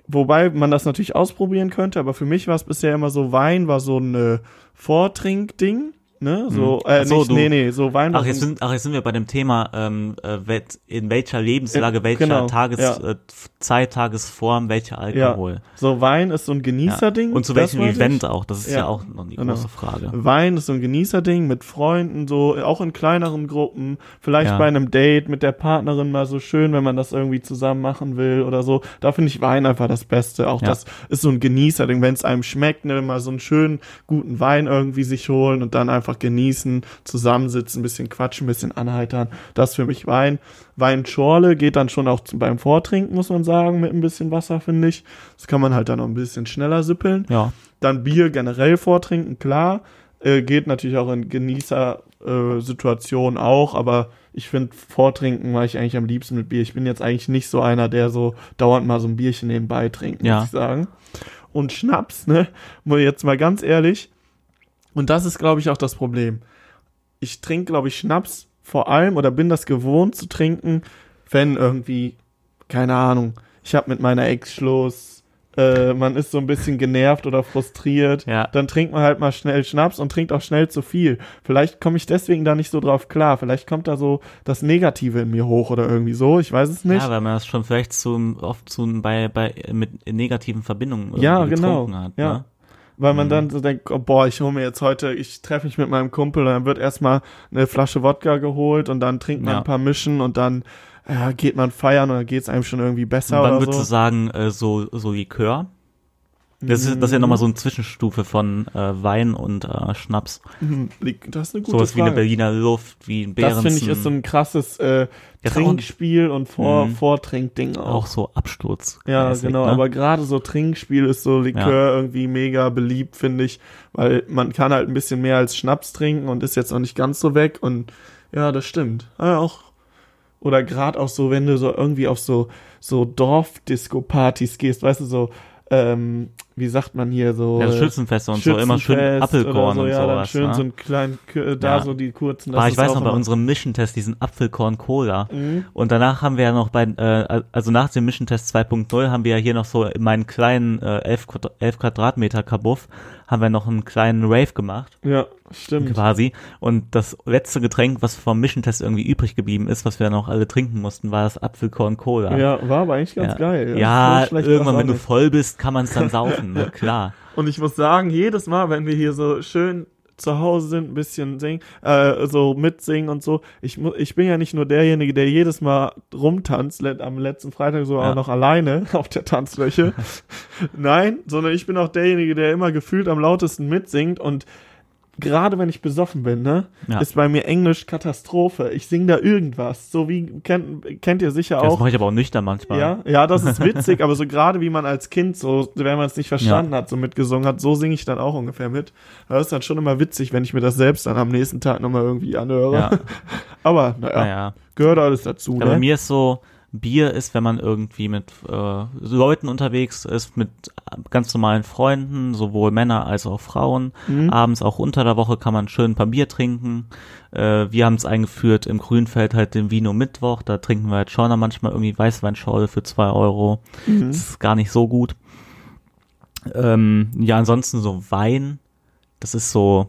wobei man das natürlich ausprobieren könnte, aber für mich war es bisher immer so, Wein war so ein äh, Vortrinkding. Ne? So, Mhm. äh, Ach so, nicht, du- nee, nee, so Wein war Ach so jetzt, sind, ach, jetzt sind wir bei dem Thema, ähm, äh, in welcher Lebenslage, Äh, welcher genau, Tages, ja. äh, Zeit, Tagesform, welcher Alkohol. So Wein ist so ein Ja. Genießerding. Und zu welchem Event ich. auch, das ist ja, Ja, auch noch die genau. große Frage. Wein ist so ein Genießerding mit Freunden, so auch in kleineren Gruppen, vielleicht Ja. bei einem Date mit der Partnerin mal so schön, wenn man das irgendwie zusammen machen will oder so. Da finde ich Wein einfach das Beste. Auch Ja. das ist so ein Genießerding, wenn es einem schmeckt, ne, mal so einen schönen guten Wein irgendwie sich holen und dann einfach genießen, zusammensitzen, ein bisschen quatschen, ein bisschen anheitern. Das ist für mich Wein. Weinschorle geht dann schon auch beim Vortrinken, muss man sagen, mit ein bisschen Wasser, finde ich. Das kann man halt dann noch ein bisschen schneller sippeln. Ja, Dann Bier generell vortrinken, klar. Äh, geht natürlich auch in Genießer-Situationen äh, auch, aber ich finde, vortrinken mache ich eigentlich am liebsten mit Bier. Ich bin jetzt eigentlich nicht so einer, der so dauernd mal so ein Bierchen nebenbei trinkt, Ja. muss ich sagen. Und Schnaps, ne, jetzt mal ganz ehrlich, und das ist, glaube ich, auch das Problem. Ich trinke, glaube ich, Schnaps vor allem oder bin das gewohnt zu trinken, wenn irgendwie, keine Ahnung, ich habe mit meiner Ex Schluss, äh, man ist so ein bisschen genervt oder frustriert, Ja. dann trinkt man halt mal schnell Schnaps und trinkt auch schnell zu viel. Vielleicht komme ich deswegen da nicht so drauf klar. Vielleicht kommt da so das Negative in mir hoch oder irgendwie so. Ich weiß es nicht. ja, weil man das schon vielleicht zu, oft zu, bei, bei, mit negativen Verbindungen Ja, genau. getrunken hat. Ja. Ne? Weil man Mhm. dann so denkt, oh, boah, ich hole mir jetzt heute, ich treffe mich mit meinem Kumpel und dann wird erstmal eine Flasche Wodka geholt und dann trinkt man Ja. ein paar Mischen und dann ja, geht man feiern und dann geht es einem schon irgendwie Und besser wann oder würdest du so. sagen, äh, so, so Likör? Das ist, das ist ja nochmal so eine Zwischenstufe von äh, Wein und äh, Schnaps. Mhm, Das ist eine gute Sowas wie eine Frage. Berliner Luft, wie ein das finde ich ist so ein krasses äh, auch- Trinkspiel und Vor Mhm. Vortrinkding auch. auch so Absturz. Ja, genau, ne? aber gerade so Trinkspiel ist so Likör irgendwie mega beliebt, finde ich, weil man kann halt ein bisschen mehr als Schnaps trinken und ist jetzt auch nicht ganz so weg und ja, das stimmt. Ja, auch oder gerade auch so, wenn du so irgendwie auf so so Dorfdisco-Partys gehst, weißt du, so ähm, wie sagt man hier so? Ja, äh, Schützenfeste und so, immer schön Schützenfest Apfelkorn so, und ja, dann sowas. schön ne? so einen kleinen, K- da Ja. so die kurzen. Ist ich weiß auch noch bei unserem Mission-Test, diesen Apfelkorn-Cola. Mhm. Und danach haben wir ja noch bei, äh, also nach dem Mission-Test 2.0 haben wir ja hier noch so in meinen kleinen äh, 11, Quadra- 11 Quadratmeter Kabuff haben wir noch einen kleinen Rave gemacht, Ja, stimmt. quasi. Und das letzte Getränk, was vom Mission-Test irgendwie übrig geblieben ist, was wir noch alle trinken mussten, war das Apfelkorn-Cola. Ja, war aber eigentlich ganz ja. geil. Ja, So schlecht irgendwann, wenn du auch voll bist, kann man es dann saufen, ne? klar. Und ich muss sagen, jedes Mal, wenn wir hier so schön zu Hause sind, ein bisschen singen, äh, so mitsingen und so. Ich, ich bin ja nicht nur derjenige, der jedes Mal rumtanzt, am letzten Freitag so Ja. auch noch alleine auf der Tanzfläche. Nein, sondern ich bin auch derjenige, der immer gefühlt am lautesten mitsingt und gerade wenn ich besoffen bin, ne, Ja. ist bei mir Englisch Katastrophe. Ich sing da irgendwas. So wie kennt, kennt ihr sicher Das auch. mache ich aber auch nüchtern manchmal. Ja, ja, das ist witzig, aber so gerade wie man als Kind so, wenn man es nicht verstanden hat, so mitgesungen hat, so singe ich dann auch ungefähr mit. Das ist dann schon immer witzig, wenn ich mir das selbst dann am nächsten Tag nochmal irgendwie anhöre. Ja. Aber naja, Naja. gehört alles dazu, Ja, bei ne? mir ist so, Bier ist, wenn man irgendwie mit äh, Leuten unterwegs ist, mit ganz normalen Freunden, sowohl Männer als auch Frauen. Mhm. Abends auch unter der Woche kann man schön ein paar Bier trinken. Äh, wir haben es eingeführt im Grünfeld halt den Vino Mittwoch. Da trinken wir halt schon manchmal irgendwie Weißweinschorle für zwei Euro. Mhm. Das ist gar nicht so gut. Ähm, ja, ansonsten so Wein. Das ist so,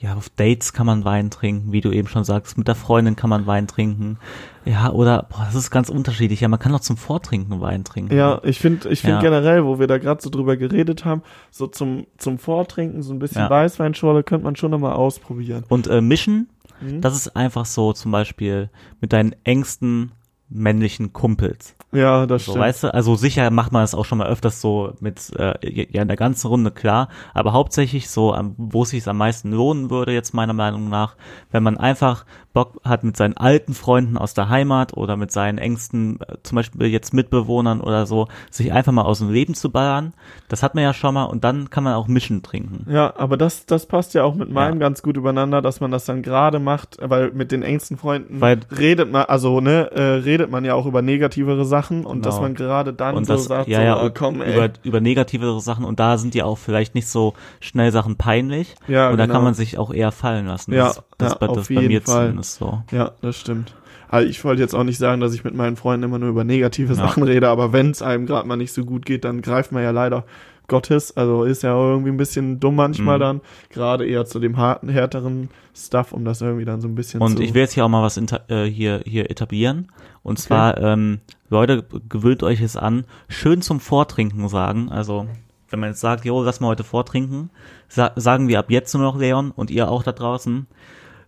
ja, auf Dates kann man Wein trinken, wie du eben schon sagst. Mit der Freundin kann man Wein trinken. Ja, oder, boah, das ist ganz unterschiedlich. Ja, man kann auch zum Vortrinken Wein trinken. Ja, ich finde ich finde Ja. generell, wo wir da gerade so drüber geredet haben, so zum, zum Vortrinken, so ein bisschen Ja. Weißweinschorle könnte man schon nochmal ausprobieren. Und äh, mischen, Mhm. das ist einfach so zum Beispiel mit deinen engsten männlichen Kumpels. Ja, das So, stimmt. weißt du, also sicher macht man das auch schon mal öfters so mit, äh, ja, in der ganzen Runde, klar, aber hauptsächlich so, wo es sich am meisten lohnen würde, jetzt meiner Meinung nach, wenn man einfach Bock hat mit seinen alten Freunden aus der Heimat oder mit seinen engsten, äh, zum Beispiel jetzt Mitbewohnern oder so, sich einfach mal aus dem Leben zu ballern, das hat man ja schon mal und dann kann man auch mischen trinken. Ja, aber das, das passt ja auch mit meinem Ja. ganz gut übereinander, dass man das dann gerade macht, weil mit den engsten Freunden Weil- redet man, also ne, äh, redet man ja auch über negativere Sachen und Genau. dass man gerade dann und so das, sagt, ja, so, ja, und komm, ey. über, über negativere Sachen und da sind ja auch vielleicht nicht so schnell Sachen peinlich Ja, und da genau. kann man sich auch eher fallen lassen. Ja, das, ist- das, ja, das auf bei jeden mir Fall. zumindest so. Ja, das stimmt. Also ich wollte jetzt auch nicht sagen, dass ich mit meinen Freunden immer nur über negative Sachen rede, aber wenn es einem gerade mal nicht so gut geht, dann greift man ja leider Gottes, also ist ja irgendwie ein bisschen dumm manchmal Mhm. dann, gerade eher zu dem harten, härteren Stuff, um das irgendwie dann so ein bisschen Und zu... ich will jetzt hier auch mal was äh, hier, hier etablieren. Und zwar, ähm, Leute, gewöhnt euch es an, schön zum Vortrinken sagen. Also, wenn man jetzt sagt, jo, lass mal heute vortrinken, sa sagen wir ab jetzt nur noch Leon und ihr auch da draußen,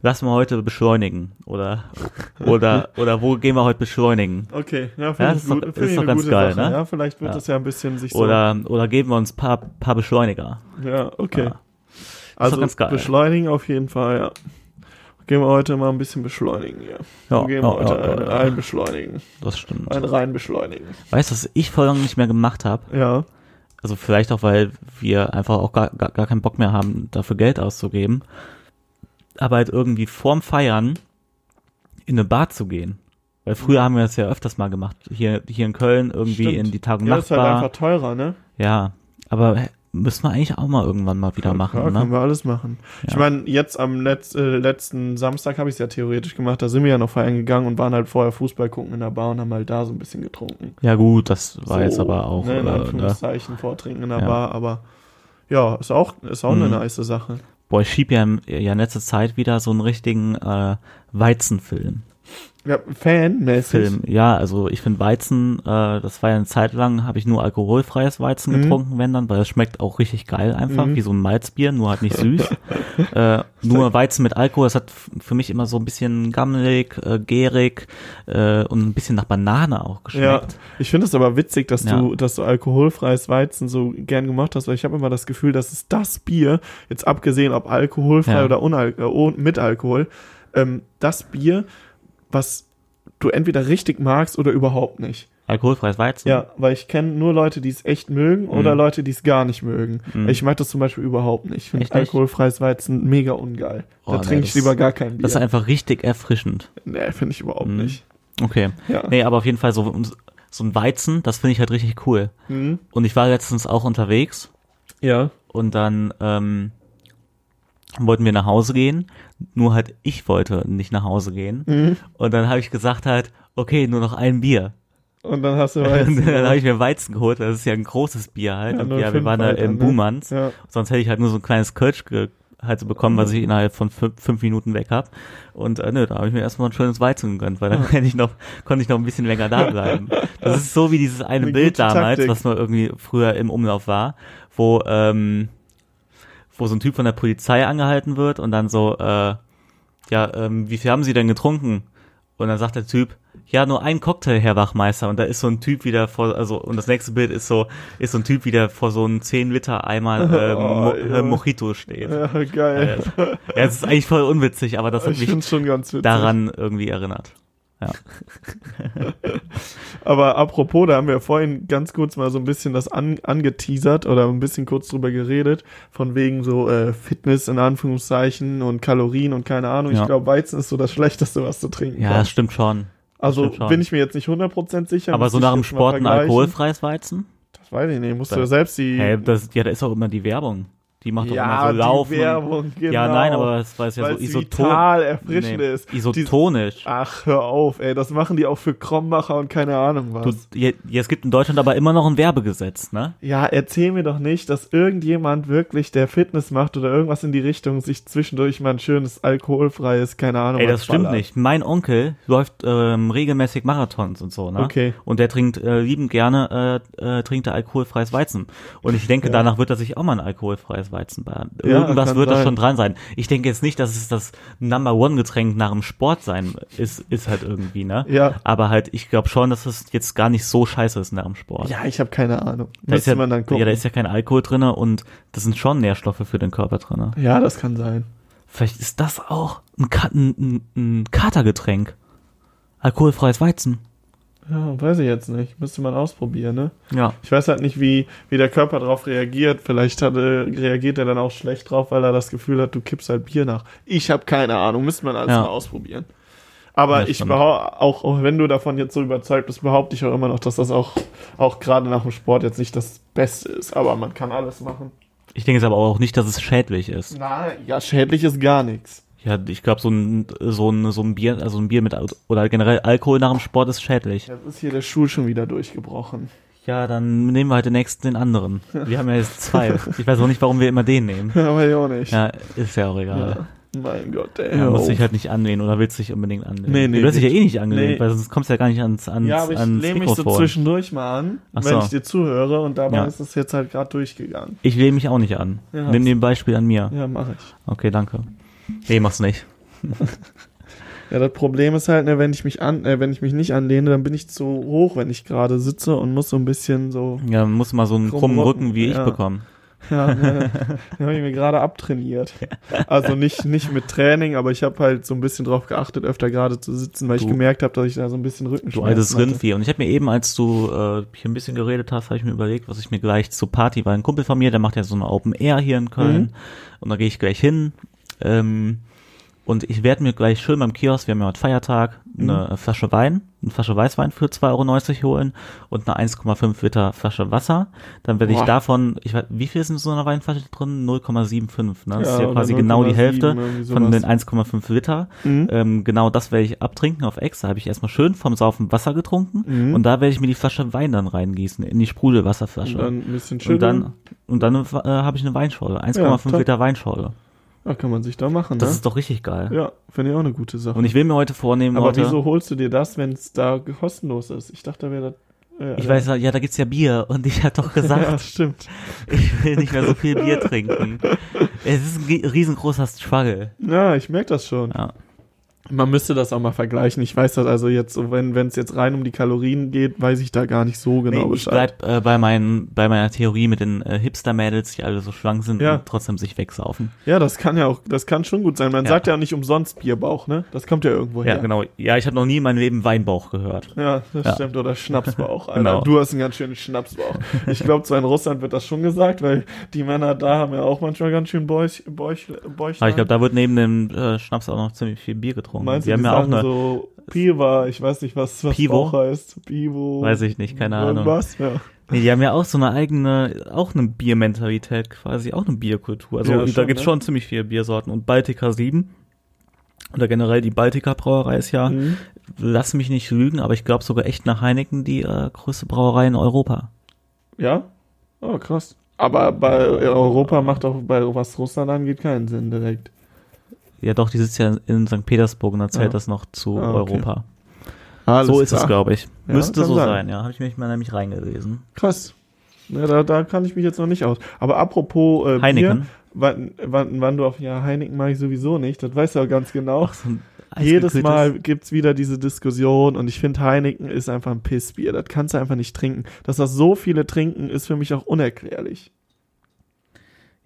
lass mal heute beschleunigen. Oder, oder, oder wo gehen wir heute beschleunigen? Okay, ja, Ja, finde das ich ist doch- gut. ist Finde ich doch eine ganz gute geil, Sache. ne? Ja, vielleicht wird Ja. das ja ein bisschen sich so. Oder, oder geben wir uns paar, paar Beschleuniger. ja, okay. Ja. Also ganz geil. beschleunigen auf jeden Fall, ja. Gehen wir heute mal ein bisschen beschleunigen hier. Ja, gehen wir ja, heute ja, ja, ein, ja. beschleunigen. Das stimmt. Ein rein beschleunigen. Weißt du, was ich voll lange nicht mehr gemacht habe? Ja. Also vielleicht auch, weil wir einfach auch gar, gar, gar keinen Bock mehr haben, dafür Geld auszugeben. Aber halt irgendwie vorm Feiern in eine Bar zu gehen. Weil früher haben wir das ja öfters mal gemacht. Hier, hier in Köln irgendwie Stimmt. in die Tag- und Ja, ist halt Nachtbar. einfach teurer, ne? Ja, aber müssen wir eigentlich auch mal irgendwann mal wieder Ja, machen, klar, können ne? wir alles machen. Ich Ja. meine, jetzt am Letz-, äh, letzten Samstag habe ich es ja theoretisch gemacht. Da sind wir ja noch feiern gegangen und waren halt vorher Fußball gucken in der Bar und haben halt da so ein bisschen getrunken. Ja gut, das war so, jetzt aber auch, Ne, in äh, ne? Anführungszeichen vortrinken in der. Bar, aber ja, ist auch, ist auch eine Mhm. nice Sache. Boah, ich schieb ja, ja in letzter Zeit wieder so einen richtigen äh, Weizenfilm. Ja, fanmäßig. Film. Ja, also ich finde Weizen, äh, das war ja eine Zeit lang, habe ich nur alkoholfreies Weizen Mhm. getrunken, wenn dann, weil das schmeckt auch richtig geil einfach, Mhm. wie so ein Malzbier, nur halt nicht süß. äh, nur Weizen mit Alkohol, das hat für mich immer so ein bisschen gammelig, äh, gärig äh, und ein bisschen nach Banane auch Ja, geschmeckt. ich finde es aber witzig, dass Ja. du, dass du alkoholfreies Weizen so gern gemacht hast, weil ich habe immer das Gefühl, dass es das Bier, jetzt abgesehen ob alkoholfrei Ja. oder unal äh, mit Alkohol, ähm, das Bier, was du entweder richtig magst oder überhaupt nicht. Alkoholfreies Weizen. Ja, weil ich kenne nur Leute, die es echt mögen oder Mhm. Leute, die es gar nicht mögen. Mhm. Ich mag das zum Beispiel überhaupt nicht. Ich finde alkoholfreies Weizen mega ungeil. Oh, da nee, trinke ich lieber gar kein Bier. Das ist einfach richtig erfrischend. nee, finde ich überhaupt Mhm. nicht. Okay. Ja. Nee, aber auf jeden Fall so, so ein Weizen, das finde ich halt richtig cool. Mhm. Und ich war letztens auch unterwegs Ja. und dann ähm, wollten wir nach Hause gehen. Nur halt ich wollte nicht nach Hause gehen. Mhm. Und dann habe ich gesagt halt, okay, nur noch ein Bier. Und dann hast du Und Weizen. dann habe ich mir Weizen geholt. Das ist ja ein großes Bier halt. Ja, und nur ja, wir waren da Weiter, im ne? Buhmanns. Ja. Sonst hätte ich halt nur so ein kleines Kölsch halt so bekommen, was ich innerhalb von fünf, Minuten weg hab. Und äh, nö, da habe ich mir erstmal ein schönes Weizen gegönnt, weil dann hätte ich noch, konnte ich noch ein bisschen länger da bleiben. Das ist so wie dieses eine, Eine Bild damals, Taktik. was mal irgendwie früher im Umlauf war, wo, ähm, wo so ein Typ von der Polizei angehalten wird und dann so, äh, ja, ähm, wie viel haben Sie denn getrunken? Und dann sagt der Typ, ja, nur ein Cocktail, Herr Wachmeister. Und da ist so ein Typ wieder vor, also, und das nächste Bild ist so, ist so ein Typ wieder vor so einem 10 Liter Eimer äh, Oh, Mo ja. äh, Mojito steht. ja, geil. Ja, es ist eigentlich voll unwitzig, aber das hat ich mich schon ganz witzig. daran irgendwie erinnert. Ja. Aber apropos, da haben wir vorhin ganz kurz mal so ein bisschen das an, angeteasert oder ein bisschen kurz drüber geredet, von wegen so äh, Fitness in Anführungszeichen und Kalorien und keine Ahnung. Ja. Ich glaube, Weizen ist so das Schlechteste, was du trinken Ja, das kannst. stimmt schon. Also stimmt schon. bin ich mir jetzt nicht 100% sicher. Aber so nach dem Sport ein alkoholfreies Weizen? Das weiß ich nicht, musst du Da- ja selbst die... Hä, das, ja, da ist auch immer die Werbung. Die macht doch ja, immer so Laufen. die Werbung, genau. Ja, nein, aber es war ja so Weil es isoton vital erfrischend nee, ist. isotonisch. Ach, hör auf, ey, das machen die auch für Krommacher und keine Ahnung was. Du, ja, es gibt in Deutschland aber immer noch ein Werbegesetz, ne? Ja, erzähl mir doch nicht, dass irgendjemand wirklich, der Fitness macht oder irgendwas in die Richtung, sich zwischendurch mal ein schönes alkoholfreies, keine Ahnung. Ey, was das stimmt ballert. nicht. Mein Onkel läuft ähm, regelmäßig Marathons und so, ne? Okay. Und der trinkt äh, liebend gerne, äh, äh, trinkt er alkoholfreies Weizen. Und ich denke, Ja. danach wird er sich auch mal ein alkoholfreies Weizen. Ja, Irgendwas wird da sein. schon dran sein. Ich denke jetzt nicht, dass es das Number One Getränk nach dem Sport sein ist, ist halt irgendwie, ne? Ja. Aber halt, ich glaube schon, dass es jetzt gar nicht so scheiße ist nach dem Sport. Ja, ich habe keine Ahnung. da ist ja, man dann gucken. ja, da ist ja kein Alkohol drinne und das sind schon Nährstoffe für den Körper drinne. ja, das kann sein. Vielleicht ist das auch ein, Ka ein, ein, ein Katergetränk. Alkoholfreies Weizen. Ja, weiß ich jetzt nicht. Müsste man ausprobieren, ne? Ja. Ich weiß halt nicht, wie, wie der Körper darauf reagiert. Vielleicht hat, äh, reagiert er dann auch schlecht drauf, weil er das Gefühl hat, du kippst halt Bier nach. Ich habe keine Ahnung. Müsste man alles Ja. mal ausprobieren. Aber Ja, ich behaupte, auch, auch wenn du davon jetzt so überzeugt bist, behaupte ich auch immer noch, dass das auch, auch gerade nach dem Sport jetzt nicht das Beste ist. Aber man kann alles machen. Ich denke jetzt aber auch nicht, dass es schädlich ist. Na, ja, schädlich ist gar nichts. Ja, ich glaube, so ein, so ein, so ein Bier, also ein Bier mit, oder generell Alkohol nach dem Sport ist schädlich. Jetzt ist hier der Stuhl schon wieder durchgebrochen. Ja, dann nehmen wir halt den nächsten, den anderen. Wir haben ja jetzt zwei. Ich weiß auch nicht, warum wir immer den nehmen. Aber ich auch nicht. Ja, ist ja auch egal. Ja. Mein Gott, ey. Ja, musst dich halt nicht anlehnen oder willst dich unbedingt anlehnen. Nee, nee, du wirst dich ja eh nicht angelehnt, Nee. weil sonst kommst du ja gar nicht ans, ans, Ja, aber ich lehne mich so zwischendurch mal an, Ach wenn so. ich dir zuhöre und dabei Ja. ist es jetzt halt gerade durchgegangen. ich lehne mich auch nicht an. Ja. Nimm den Beispiel an mir. Ja, mache ich. Okay, danke. Nee, mach's nicht. Ja, das Problem ist halt, ne, wenn ich mich an, äh, wenn ich mich nicht anlehne, dann bin ich zu hoch, wenn ich gerade sitze und muss so ein bisschen so, Ja, man muss mal so einen Krumm krummen Rücken, wie ich ja. bekommen. ja, ne, den habe ich mir gerade abtrainiert. Also nicht nicht mit Training, aber ich habe halt so ein bisschen drauf geachtet, öfter gerade zu sitzen, weil ich Du- gemerkt habe, dass ich da so ein bisschen Du Rückenschmerzen altes hatte. Rindvieh. Und ich habe mir eben, als du äh, hier ein bisschen geredet hast, habe ich mir überlegt, was ich mir gleich zur Party, weil ein Kumpel von mir, der macht ja so eine Open Air hier in Köln. Mhm. Und da gehe ich gleich hin. Ähm, und ich werde mir gleich schön beim Kiosk, wir haben ja heute Feiertag, eine Flasche Wein, eine Flasche Weißwein für 2,90 Euro holen und eine 1,5 Liter Flasche Wasser. Dann werde ich davon, ich weiß, wie viel ist in so einer Weinflasche drin? 0,75, ne? Das ist ja quasi genau die 0,7, Hälfte von den 1,5 Liter. Mhm. Ähm, genau das werde ich abtrinken auf Ex. Da habe ich erstmal schön vom Saufen Wasser getrunken Mhm. und da werde ich mir die Flasche Wein dann reingießen in die Sprudelwasserflasche. Und dann ein bisschen Und dann, und dann äh, habe ich eine Weinschorle, 1,5 Ja. Liter Weinschorle. Ja, kann man sich da machen, Das ne? ist doch richtig geil. ja, finde ich auch eine gute Sache. Und ich will mir heute vornehmen, aber Leute, wieso holst du dir das, wenn es da kostenlos ist? Ich dachte, da wäre das. äh, ich ja. weiß, ja, da gibt's ja Bier und ich habe doch Ja, gesagt, stimmt. ich will nicht mehr so viel Bier trinken. Es ist ein riesengroßer Struggle. Ja, ich merke das schon. Ja. Man müsste das auch mal vergleichen. Ich weiß das also jetzt, so wenn es jetzt rein um die Kalorien geht, weiß ich da gar nicht so genau nee, ich Bescheid. bleib äh, bei, meinen, bei meiner Theorie mit den äh, Hipster-Mädels, die alle so schlank sind Ja. und trotzdem sich wegsaufen. Ja, das kann ja auch, das kann schon gut sein. Man Ja. sagt ja auch nicht umsonst Bierbauch, ne? Das kommt ja irgendwo Ja, her. genau. Ja, ich habe noch nie in meinem Leben Weinbauch gehört. Ja, das Ja. stimmt. Oder Schnapsbauch. Alter. Genau. Du hast einen ganz schönen Schnapsbauch. Ich glaube, zwar in Russland wird das schon gesagt, weil die Männer da haben ja auch manchmal ganz schön Bäuch, Bäuch, Bäuchlein. Aber ich glaube, da wird neben dem äh, Schnaps auch noch ziemlich viel Bier getrunken. Meinst die du, haben die ja auch eine, so Piva, ich weiß nicht, was, was Pivo? Bauch heißt. Pivo. weiß ich nicht, keine Ahnung. Irgendwas, ja. Nee, die haben ja auch so eine eigene, auch eine Biermentalität quasi, auch eine Bierkultur. Also Ja, da schon, gibt's ne? schon ziemlich viele Biersorten. Und Baltica 7 oder generell die Baltica Brauerei ist ja, Mhm. lass mich nicht lügen, aber ich glaube sogar echt nach Heineken die äh, größte Brauerei in Europa. Ja? Oh, krass. Aber bei Europa macht auch bei was Russland angeht keinen Sinn direkt. Ja doch, die sitzt ja in St. Petersburg und da zählt Ja. das noch zu Ah, okay. Europa. Alles so ist es, klar. glaube ich. Ja, Müsste so sein. sein, ja. Habe ich mich mal nämlich reingelesen. Krass. Ja, da, da kann ich mich jetzt noch nicht aus. Aber apropos äh, Heineken. Bier, wann, wann, wann du auf ja Heineken mag ich sowieso nicht, das weißt du ja ganz genau. Ach, so Jedes Mal gibt's wieder diese Diskussion und ich finde Heineken ist einfach ein Pissbier. Das kannst du einfach nicht trinken. Dass das so viele trinken, ist für mich auch unerklärlich.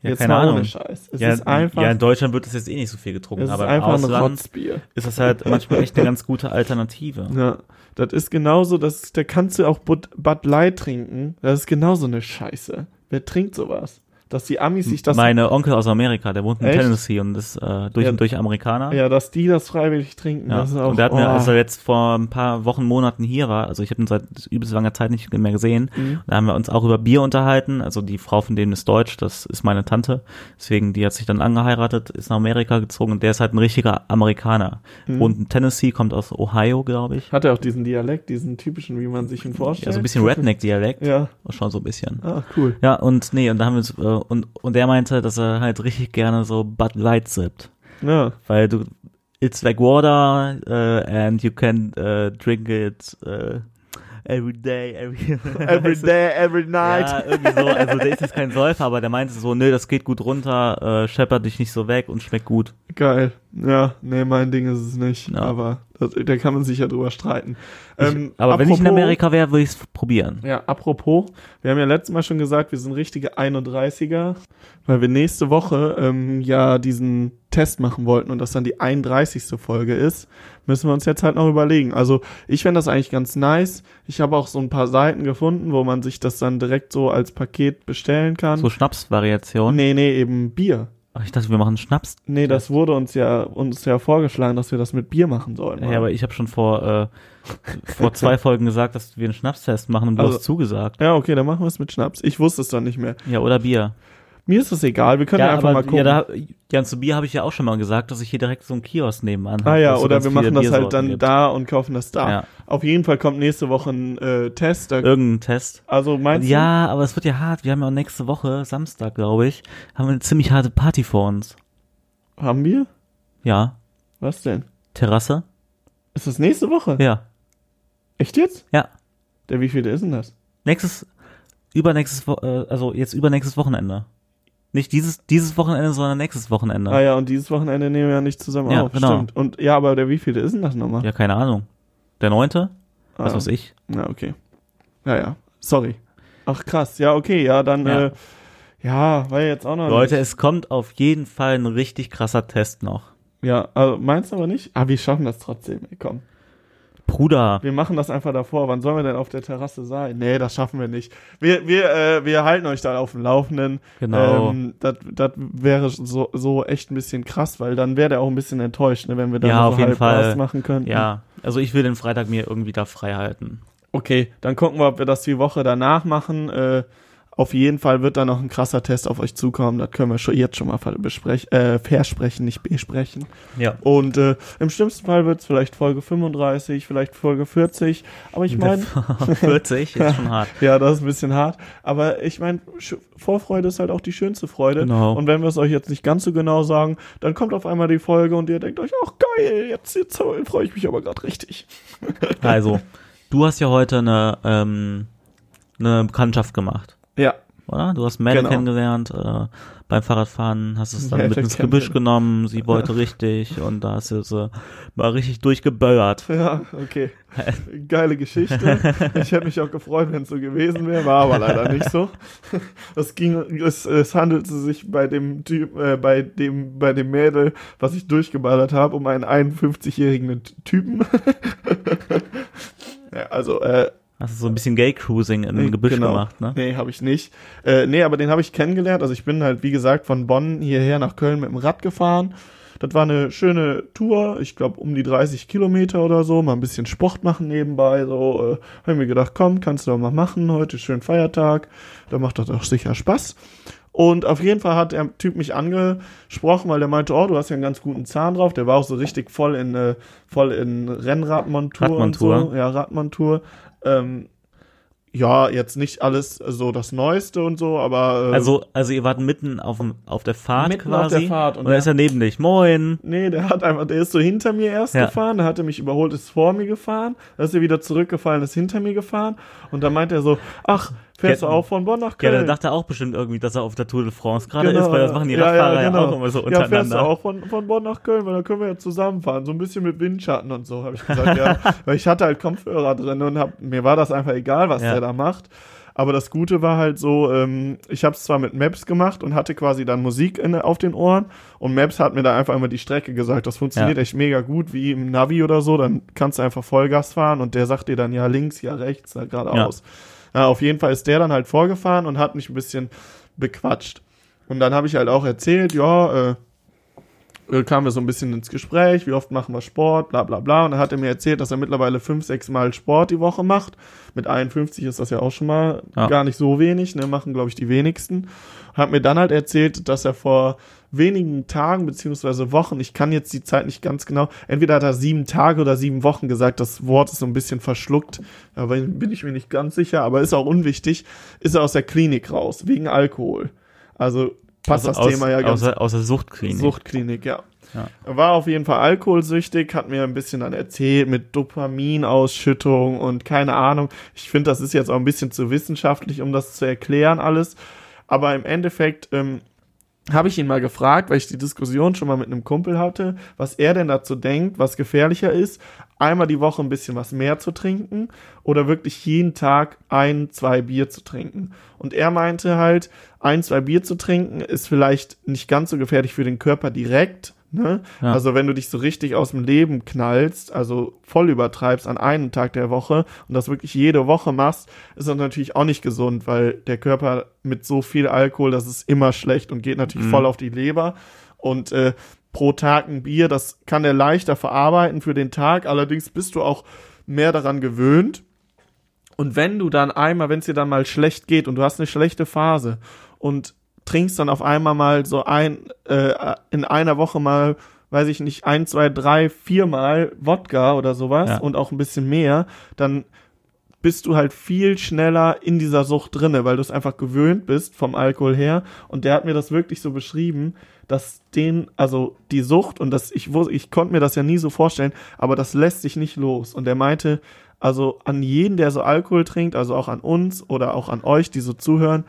Ja, jetzt keine mal Ahnung. ohne Scheiß. Es ja, ist einfach, ja, in Deutschland wird das jetzt eh nicht so viel getrunken, aber im Ausland Rotzbier. ist das halt manchmal echt eine ganz gute Alternative. Ja, das ist genauso, das, da kannst du auch Bud, Bud Light trinken. Das ist genauso eine Scheiße. Wer trinkt sowas? Dass die Amis sich das, Meine Onkel aus Amerika, der wohnt in Echt? Tennessee und ist äh, durch Ja. und durch Amerikaner. ja, dass die das freiwillig trinken, Ja. das ist auch, und der hat mir, oh. als er jetzt vor ein paar Wochen, Monaten hier war, also ich habe ihn seit übelst langer Zeit nicht mehr gesehen, Mhm. da haben wir uns auch über Bier unterhalten. Also die Frau von dem ist deutsch, das ist meine Tante. Deswegen, die hat sich dann angeheiratet, ist nach Amerika gezogen und der ist halt ein richtiger Amerikaner. Mhm. Wohnt in Tennessee, kommt aus Ohio, glaube ich. Hat er auch diesen Dialekt, diesen typischen, wie man sich ihn vorstellt? Ja, so ein bisschen Redneck-Dialekt. Ja, Schon so ein bisschen. ah, cool. Ja, und nee, und da haben wir uns, äh, und, und der meinte, dass er halt richtig gerne so Bud Light sippt. Ja, Weil du, it's like water, äh, and you can äh, drink it äh, every day, every, every day, every night. Ja, irgendwie so, also der ist jetzt kein Säufer, aber der meinte so, nö, das geht gut runter, äh, scheppert dich nicht so weg und schmeckt gut. Geil. Ja, nee, mein Ding ist es nicht. Ja. Aber das, da kann man sich ja drüber streiten. Ich, Ähm, aber wenn ich in apropos- Amerika wäre, würde ich es probieren. Ja, apropos, wir haben ja letztes Mal schon gesagt, wir sind richtige 31er, weil wir nächste Woche ähm, ja diesen Test machen wollten und das dann die 31. Folge ist, müssen wir uns jetzt halt noch überlegen. Also ich fände das eigentlich ganz nice. Ich habe auch so ein paar Seiten gefunden, wo man sich das dann direkt so als Paket bestellen kann. So Schnapsvariation. nee, nee, eben Bier. Ach, ich dachte, wir machen Schnaps. Nee, das wurde uns ja uns ja vorgeschlagen, dass wir das mit Bier machen sollen. Ja, aber ich habe schon vor, äh, vor zwei Folgen gesagt, dass wir einen Schnapstest machen und du Also- hast zugesagt. ja, okay, dann machen wir es mit Schnaps. Ich wusste es dann nicht mehr. Ja, oder Bier. Mir ist es egal, wir können ja, einfach mal gucken. Ja, da, ja, zu Bier habe ich ja auch schon mal gesagt, dass ich hier direkt so einen Kiosk nebenan habe. Ah ja, oder wir machen das halt dann gibt. da und kaufen das da. Ja. Auf jeden Fall kommt nächste Woche ein äh, Test. Da, Irgendein Test. also meinst Ja, aber es wird ja hart. Wir haben ja auch nächste Woche, Samstag, glaube ich, haben wir eine ziemlich harte Party vor uns. du, haben wir? Ja. Was denn? Terrasse? Ist das nächste Woche? Ja. Echt jetzt? Ja. Der wievielte ist denn das? Nächstes, übernächstes, äh, also jetzt übernächstes Wochenende. Nicht dieses, dieses Wochenende, sondern nächstes Wochenende. Ah ja, und dieses Wochenende nehmen wir ja nicht zusammen Ja, auf. genau. Stimmt. Und ja, aber der wievielte ist denn das nochmal? Ja, keine Ahnung. Der neunte? Was ah, weiß ich. Ja, okay. Ja, ja. Sorry. Ach krass. Ja, okay. Ja, dann, Ja. Äh, ja, war jetzt auch noch Leute, nicht. es kommt auf jeden Fall ein richtig krasser Test noch. Ja, also meinst du aber nicht? Ah, wir schaffen das trotzdem. Ey, komm. Bruder. Wir machen das einfach davor. Wann sollen wir denn auf der Terrasse sein? Nee, das schaffen wir nicht. Wir, wir, äh, wir halten euch da auf dem Laufenden. Genau. Ähm, das, wäre so, so echt ein bisschen krass, weil dann wäre der auch ein bisschen enttäuscht, ne, wenn wir dann Ja, so auf jeden Fall. was machen könnten. Ja, also ich will den Freitag mir irgendwie da frei halten. Okay, dann gucken wir, ob wir das die Woche danach machen. Äh, auf jeden Fall wird da noch ein krasser Test auf euch zukommen. Das können wir schon jetzt schon mal besprechen, äh, versprechen, nicht besprechen. Ja. Und äh, im schlimmsten Fall wird es vielleicht Folge 35, vielleicht Folge 40. Aber ich meine, 40 ist schon hart. ja, das ist ein bisschen hart. Aber ich meine, Vorfreude ist halt auch die schönste Freude. Genau. Und wenn wir es euch jetzt nicht ganz so genau sagen, dann kommt auf einmal die Folge und ihr denkt euch, ach geil, jetzt, jetzt freue ich mich aber gerade richtig. Also, du hast ja heute eine, ähm, eine Bekanntschaft gemacht, Ja, oder? Du hast Mel Genau. kennengelernt äh, beim Fahrradfahren, hast es dann Mel mit ins. Gebüsch genommen, sie wollte richtig und da hast du sie mal richtig durchgeböllert. ja, okay. Geile Geschichte. Ich hätte mich auch gefreut, wenn es so gewesen wäre, war aber leider nicht so. Es ging, es, es handelte sich bei dem Typ, äh, bei dem, bei dem Mädel, was ich durchgeballert habe, um einen 51-jährigen Typen. ja, also, äh, Hast du so ein bisschen Gay-Cruising im Gebüsch genau. gemacht, ne? Nee, habe ich nicht. Äh, nee, aber den habe ich kennengelernt. Also ich bin halt, wie gesagt, von Bonn hierher nach Köln mit dem Rad gefahren. Das war eine schöne Tour, ich glaube um die 30 Kilometer oder so, mal ein bisschen Sport machen nebenbei. So, äh, habe ich mir gedacht, komm, kannst du doch mal machen, heute ist schön Feiertag, da macht das auch sicher Spaß. Und auf jeden Fall hat der Typ mich angesprochen, weil der meinte, oh, du hast ja einen ganz guten Zahn drauf. Der war auch so richtig voll in, äh, voll in Rennradmontur und Radmontur. so. Ja, Radmontur. Ähm, ja, jetzt nicht alles so das Neueste und so, aber äh, Also, also ihr wart mitten auf, dem, auf der Fahrt Mitten auf quasi. der Fahrt und und er ist ja neben dich. Moin. Nee, der hat einfach, der ist so hinter mir erst Ja. gefahren, der hatte mich überholt, ist vor mir gefahren, dann ist er wieder zurückgefallen, ist hinter mir gefahren und dann meint er so, ach, fährst du Ja, auch von Bonn nach Ja, Köln? der dachte auch bestimmt irgendwie, dass er auf der Tour de France gerade Genau, ist, weil das machen die ja, Radfahrer ja, genau. auch immer so Ja, fährst du untereinander. auch von, von Bonn nach Köln, weil dann können wir ja zusammenfahren, so ein bisschen mit Windschatten und so, habe ich gesagt, ja, weil ich hatte halt Kopfhörer drin und hab, mir war das einfach egal, was Ja. der da macht. Aber das Gute war halt so, ähm, ich habe es zwar mit Maps gemacht und hatte quasi dann Musik in, auf den Ohren und Maps hat mir da einfach immer die Strecke gesagt. Das funktioniert Ja. echt mega gut, wie im Navi oder so. Dann kannst du einfach Vollgas fahren und der sagt dir dann ja links, ja rechts, da geradeaus. Ja. Auf jeden Fall ist der dann halt vorgefahren und hat mich ein bisschen bequatscht. Und dann habe ich halt auch erzählt, ja, äh, äh, kamen wir so ein bisschen ins Gespräch, wie oft machen wir Sport, bla bla bla. Und dann hat er mir erzählt, dass er mittlerweile fünf, sechs Mal Sport die Woche macht. Mit 51 ist das ja auch schon mal Ja. gar nicht so wenig, ne? machen, glaube ich, die wenigsten. Hat mir dann halt erzählt, dass er vor wenigen Tagen beziehungsweise Wochen, ich kann jetzt die Zeit nicht ganz genau, entweder hat er sieben Tage oder sieben Wochen gesagt, das Wort ist so ein bisschen verschluckt, aber bin ich mir nicht ganz sicher, aber ist auch unwichtig, ist er aus der Klinik raus, wegen Alkohol. Also passt Also das aus, Thema ja ganz aus, der- aus der Suchtklinik. Suchtklinik, ja. Ja. War auf jeden Fall alkoholsüchtig, hat mir ein bisschen dann erzählt mit Dopaminausschüttung und keine Ahnung. Ich finde, das ist jetzt auch ein bisschen zu wissenschaftlich, um das zu erklären alles. Aber im Endeffekt ähm, habe ich ihn mal gefragt, weil ich die Diskussion schon mal mit einem Kumpel hatte, was er denn dazu denkt, was gefährlicher ist, einmal die Woche ein bisschen was mehr zu trinken oder wirklich jeden Tag ein, zwei Bier zu trinken. Und er meinte halt, ein, zwei Bier zu trinken ist vielleicht nicht ganz so gefährlich für den Körper direkt. Ne? Ja. Also wenn du dich so richtig aus dem Leben knallst, also voll übertreibst an einem Tag der Woche und das wirklich jede Woche machst, ist das natürlich auch nicht gesund, weil der Körper mit so viel Alkohol, das ist immer schlecht und geht natürlich Mhm. voll auf die Leber. Und äh, pro Tag ein Bier, das kann er leichter verarbeiten für den Tag. Allerdings bist du auch mehr daran gewöhnt. Und wenn du dann einmal, wenn es dir dann mal schlecht geht und du hast eine schlechte Phase und trinkst dann auf einmal mal so ein, äh, in einer Woche mal, weiß ich nicht, ein, zwei, drei, viermal Wodka oder sowas Ja. und auch ein bisschen mehr, dann bist du halt viel schneller in dieser Sucht drinne, weil du es einfach gewöhnt bist vom Alkohol her. Und der hat mir das wirklich so beschrieben, dass den, also die Sucht und das, ich wus- ich konnte mir das ja nie so vorstellen, aber das lässt sich nicht los. Und er meinte, also an jeden, der so Alkohol trinkt, also auch an uns oder auch an euch, die so zuhören,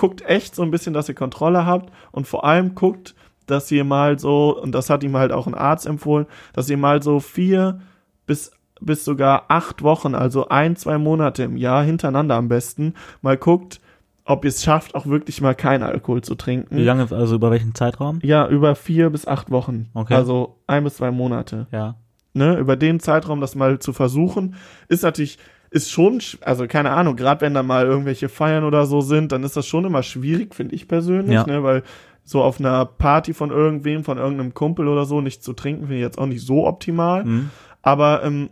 guckt echt so ein bisschen, dass ihr Kontrolle habt und vor allem guckt, dass ihr mal so, und das hat ihm halt auch ein Arzt empfohlen, dass ihr mal so vier bis, bis sogar acht Wochen, also ein, zwei Monate im Jahr hintereinander am besten, mal guckt, ob ihr es schafft, auch wirklich mal keinen Alkohol zu trinken. Wie lange, also über welchen Zeitraum? Ja, über vier bis acht Wochen. Okay. Also ein bis zwei Monate Ja. ne, über den Zeitraum das mal zu versuchen, ist natürlich, ist schon, sch- also keine Ahnung, gerade wenn da mal irgendwelche Feiern oder so sind, dann ist das schon immer schwierig, finde ich persönlich, Ja. ne, weil so auf einer Party von irgendwem, von irgendeinem Kumpel oder so nicht zu trinken, finde ich jetzt auch nicht so optimal. Mhm. Aber ähm,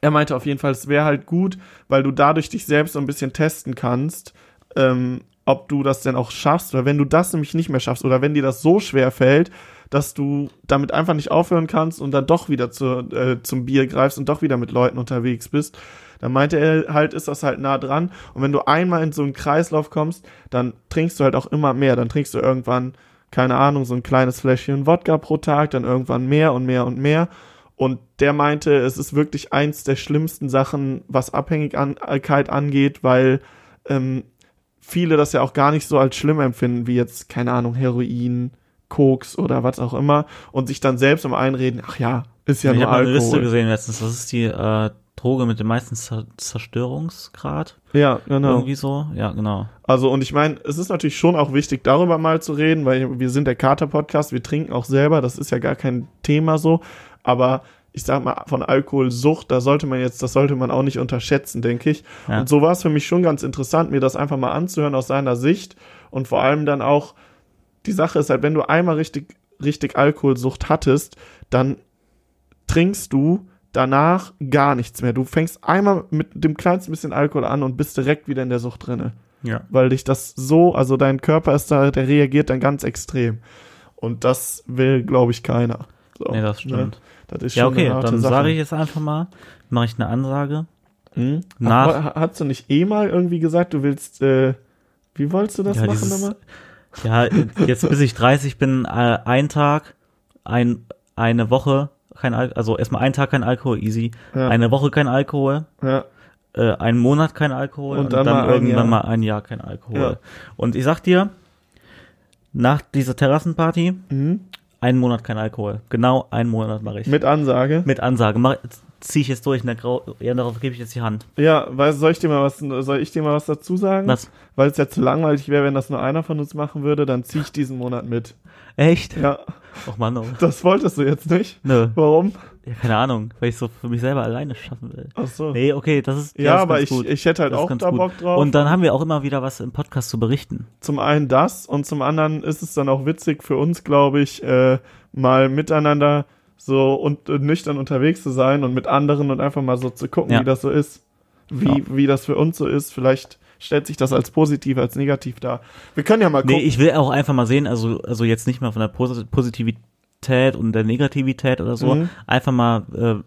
er meinte auf jeden Fall, es wäre halt gut, weil du dadurch dich selbst so ein bisschen testen kannst, ähm, ob du das denn auch schaffst. Oder wenn du das nämlich nicht mehr schaffst oder wenn dir das so schwer fällt, dass du damit einfach nicht aufhören kannst und dann doch wieder zu, äh, zum Bier greifst und doch wieder mit Leuten unterwegs bist, dann meinte er halt, ist das halt nah dran. Und wenn du einmal in so einen Kreislauf kommst, dann trinkst du halt auch immer mehr. Dann trinkst du irgendwann, keine Ahnung, so ein kleines Fläschchen Wodka pro Tag, dann irgendwann mehr und mehr und mehr. Und der meinte, es ist wirklich eins der schlimmsten Sachen, was Abhängigkeit angeht, weil ähm, viele das ja auch gar nicht so als schlimm empfinden, wie jetzt, keine Ahnung, Heroin, Koks oder was auch immer, und sich dann selbst um einreden, ach ja, ist ja ich nur habe mal eine Liste Alkohol. gesehen letztens. Das ist die äh, Droge mit dem meisten Zer Zerstörungsgrad. Ja, genau. Irgendwie so. Ja, genau. Also, und ich meine, es ist natürlich schon auch wichtig, darüber mal zu reden, weil wir sind der Kater-Podcast, wir trinken auch selber, das ist ja gar kein Thema so, aber ich sag mal, von Alkoholsucht, da sollte man jetzt, das sollte man auch nicht unterschätzen, denke ich. Ja. Und so war es für mich schon ganz interessant, mir das einfach mal anzuhören aus seiner Sicht und vor allem dann auch, die Sache ist halt, wenn du einmal richtig richtig Alkoholsucht hattest, dann trinkst du danach gar nichts mehr. Du fängst einmal mit dem kleinsten bisschen Alkohol an und bist direkt wieder in der Sucht drinne. Ja. Weil dich das so, also dein Körper ist da, der reagiert dann ganz extrem. Und das will, glaube ich, keiner. So, Nee, das ne? stimmt. Das ist Ja, schon okay, eine harte dann sage ich jetzt einfach mal, mache ich eine Ansage. Hm? Nach- Ach, hast du nicht eh mal irgendwie gesagt, du willst, äh, wie wolltest du das Ja, machen dieses- nochmal? Ja, jetzt bis ich 30 bin, äh, ein Tag, ein, eine Woche kein Alkohol, also erstmal ein Tag kein Alkohol, easy. Ja. Eine Woche kein Alkohol, Ja, äh, einen Monat kein Alkohol Und und, dann dann, mal irgendwann mal ein Jahr kein Alkohol. Ja. Und ich sag dir, nach dieser Terrassenparty, mhm. einen Monat kein Alkohol. Genau einen Monat mache ich. mit Ansage. Mit Ansage. Mach, zieh ich jetzt durch, ne, ja, darauf gebe ich jetzt die Hand. Ja, du, soll ich dir mal was, soll ich dir mal was dazu sagen? Was? Weil es ja zu langweilig wäre, wenn das nur einer von uns machen würde, dann zieh ich diesen Monat mit. Echt? Ja, Och Mann, oh. das wolltest du jetzt nicht. Nö. Warum? Ja, keine Ahnung, weil ich so für mich selber alleine schaffen will. Ach so. Nee, okay, das ist ja, das ist aber ich, gut. ich hätte halt Das auch ganz da gut. Bock drauf. Und dann haben wir auch immer wieder was im Podcast zu berichten. zum einen das und zum anderen ist es dann auch witzig für uns, glaube ich, äh, mal miteinander so und äh, nüchtern unterwegs zu sein und mit anderen und einfach mal so zu gucken, Ja. wie das so ist. Wie, Ja. wie das für uns so ist. Vielleicht stellt sich das als positiv, als negativ dar. Wir können ja mal gucken. Nee, ich will auch einfach mal sehen, also, also jetzt nicht mal von der Posi- Positivität und der Negativität oder so, Mhm. einfach mal, äh,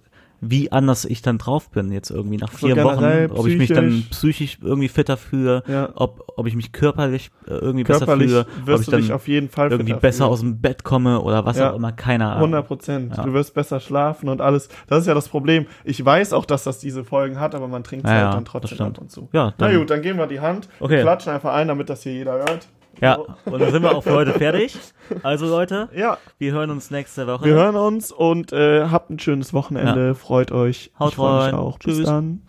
wie anders ich dann drauf bin, jetzt irgendwie nach So vier generell, Wochen, ob ich mich dann psychisch. irgendwie fitter fühle, Ja. ob, ob ich mich körperlich äh, irgendwie Körperlich besser fühle, ob wirst ich dann dich auf jeden Fall irgendwie besser fühlen. aus dem Bett komme oder was Ja. auch immer, keine Ahnung. 100 Prozent. Ja. Du wirst besser schlafen und alles. Das ist ja das Problem. Ich weiß auch, dass das diese Folgen hat, aber man trinkt Ja, halt dann trotzdem ab und zu. Ja, Na dann, gut, dann geben wir die Hand. Okay. Klatschen einfach ein, damit das hier jeder hört. Ja, und dann sind wir auch für heute fertig. Also Leute, Ja, wir hören uns nächste Woche. wir hören uns und äh, habt ein schönes Wochenende. Freut euch. Haut ich freu mich rein. auch. Bis Tschüss. dann.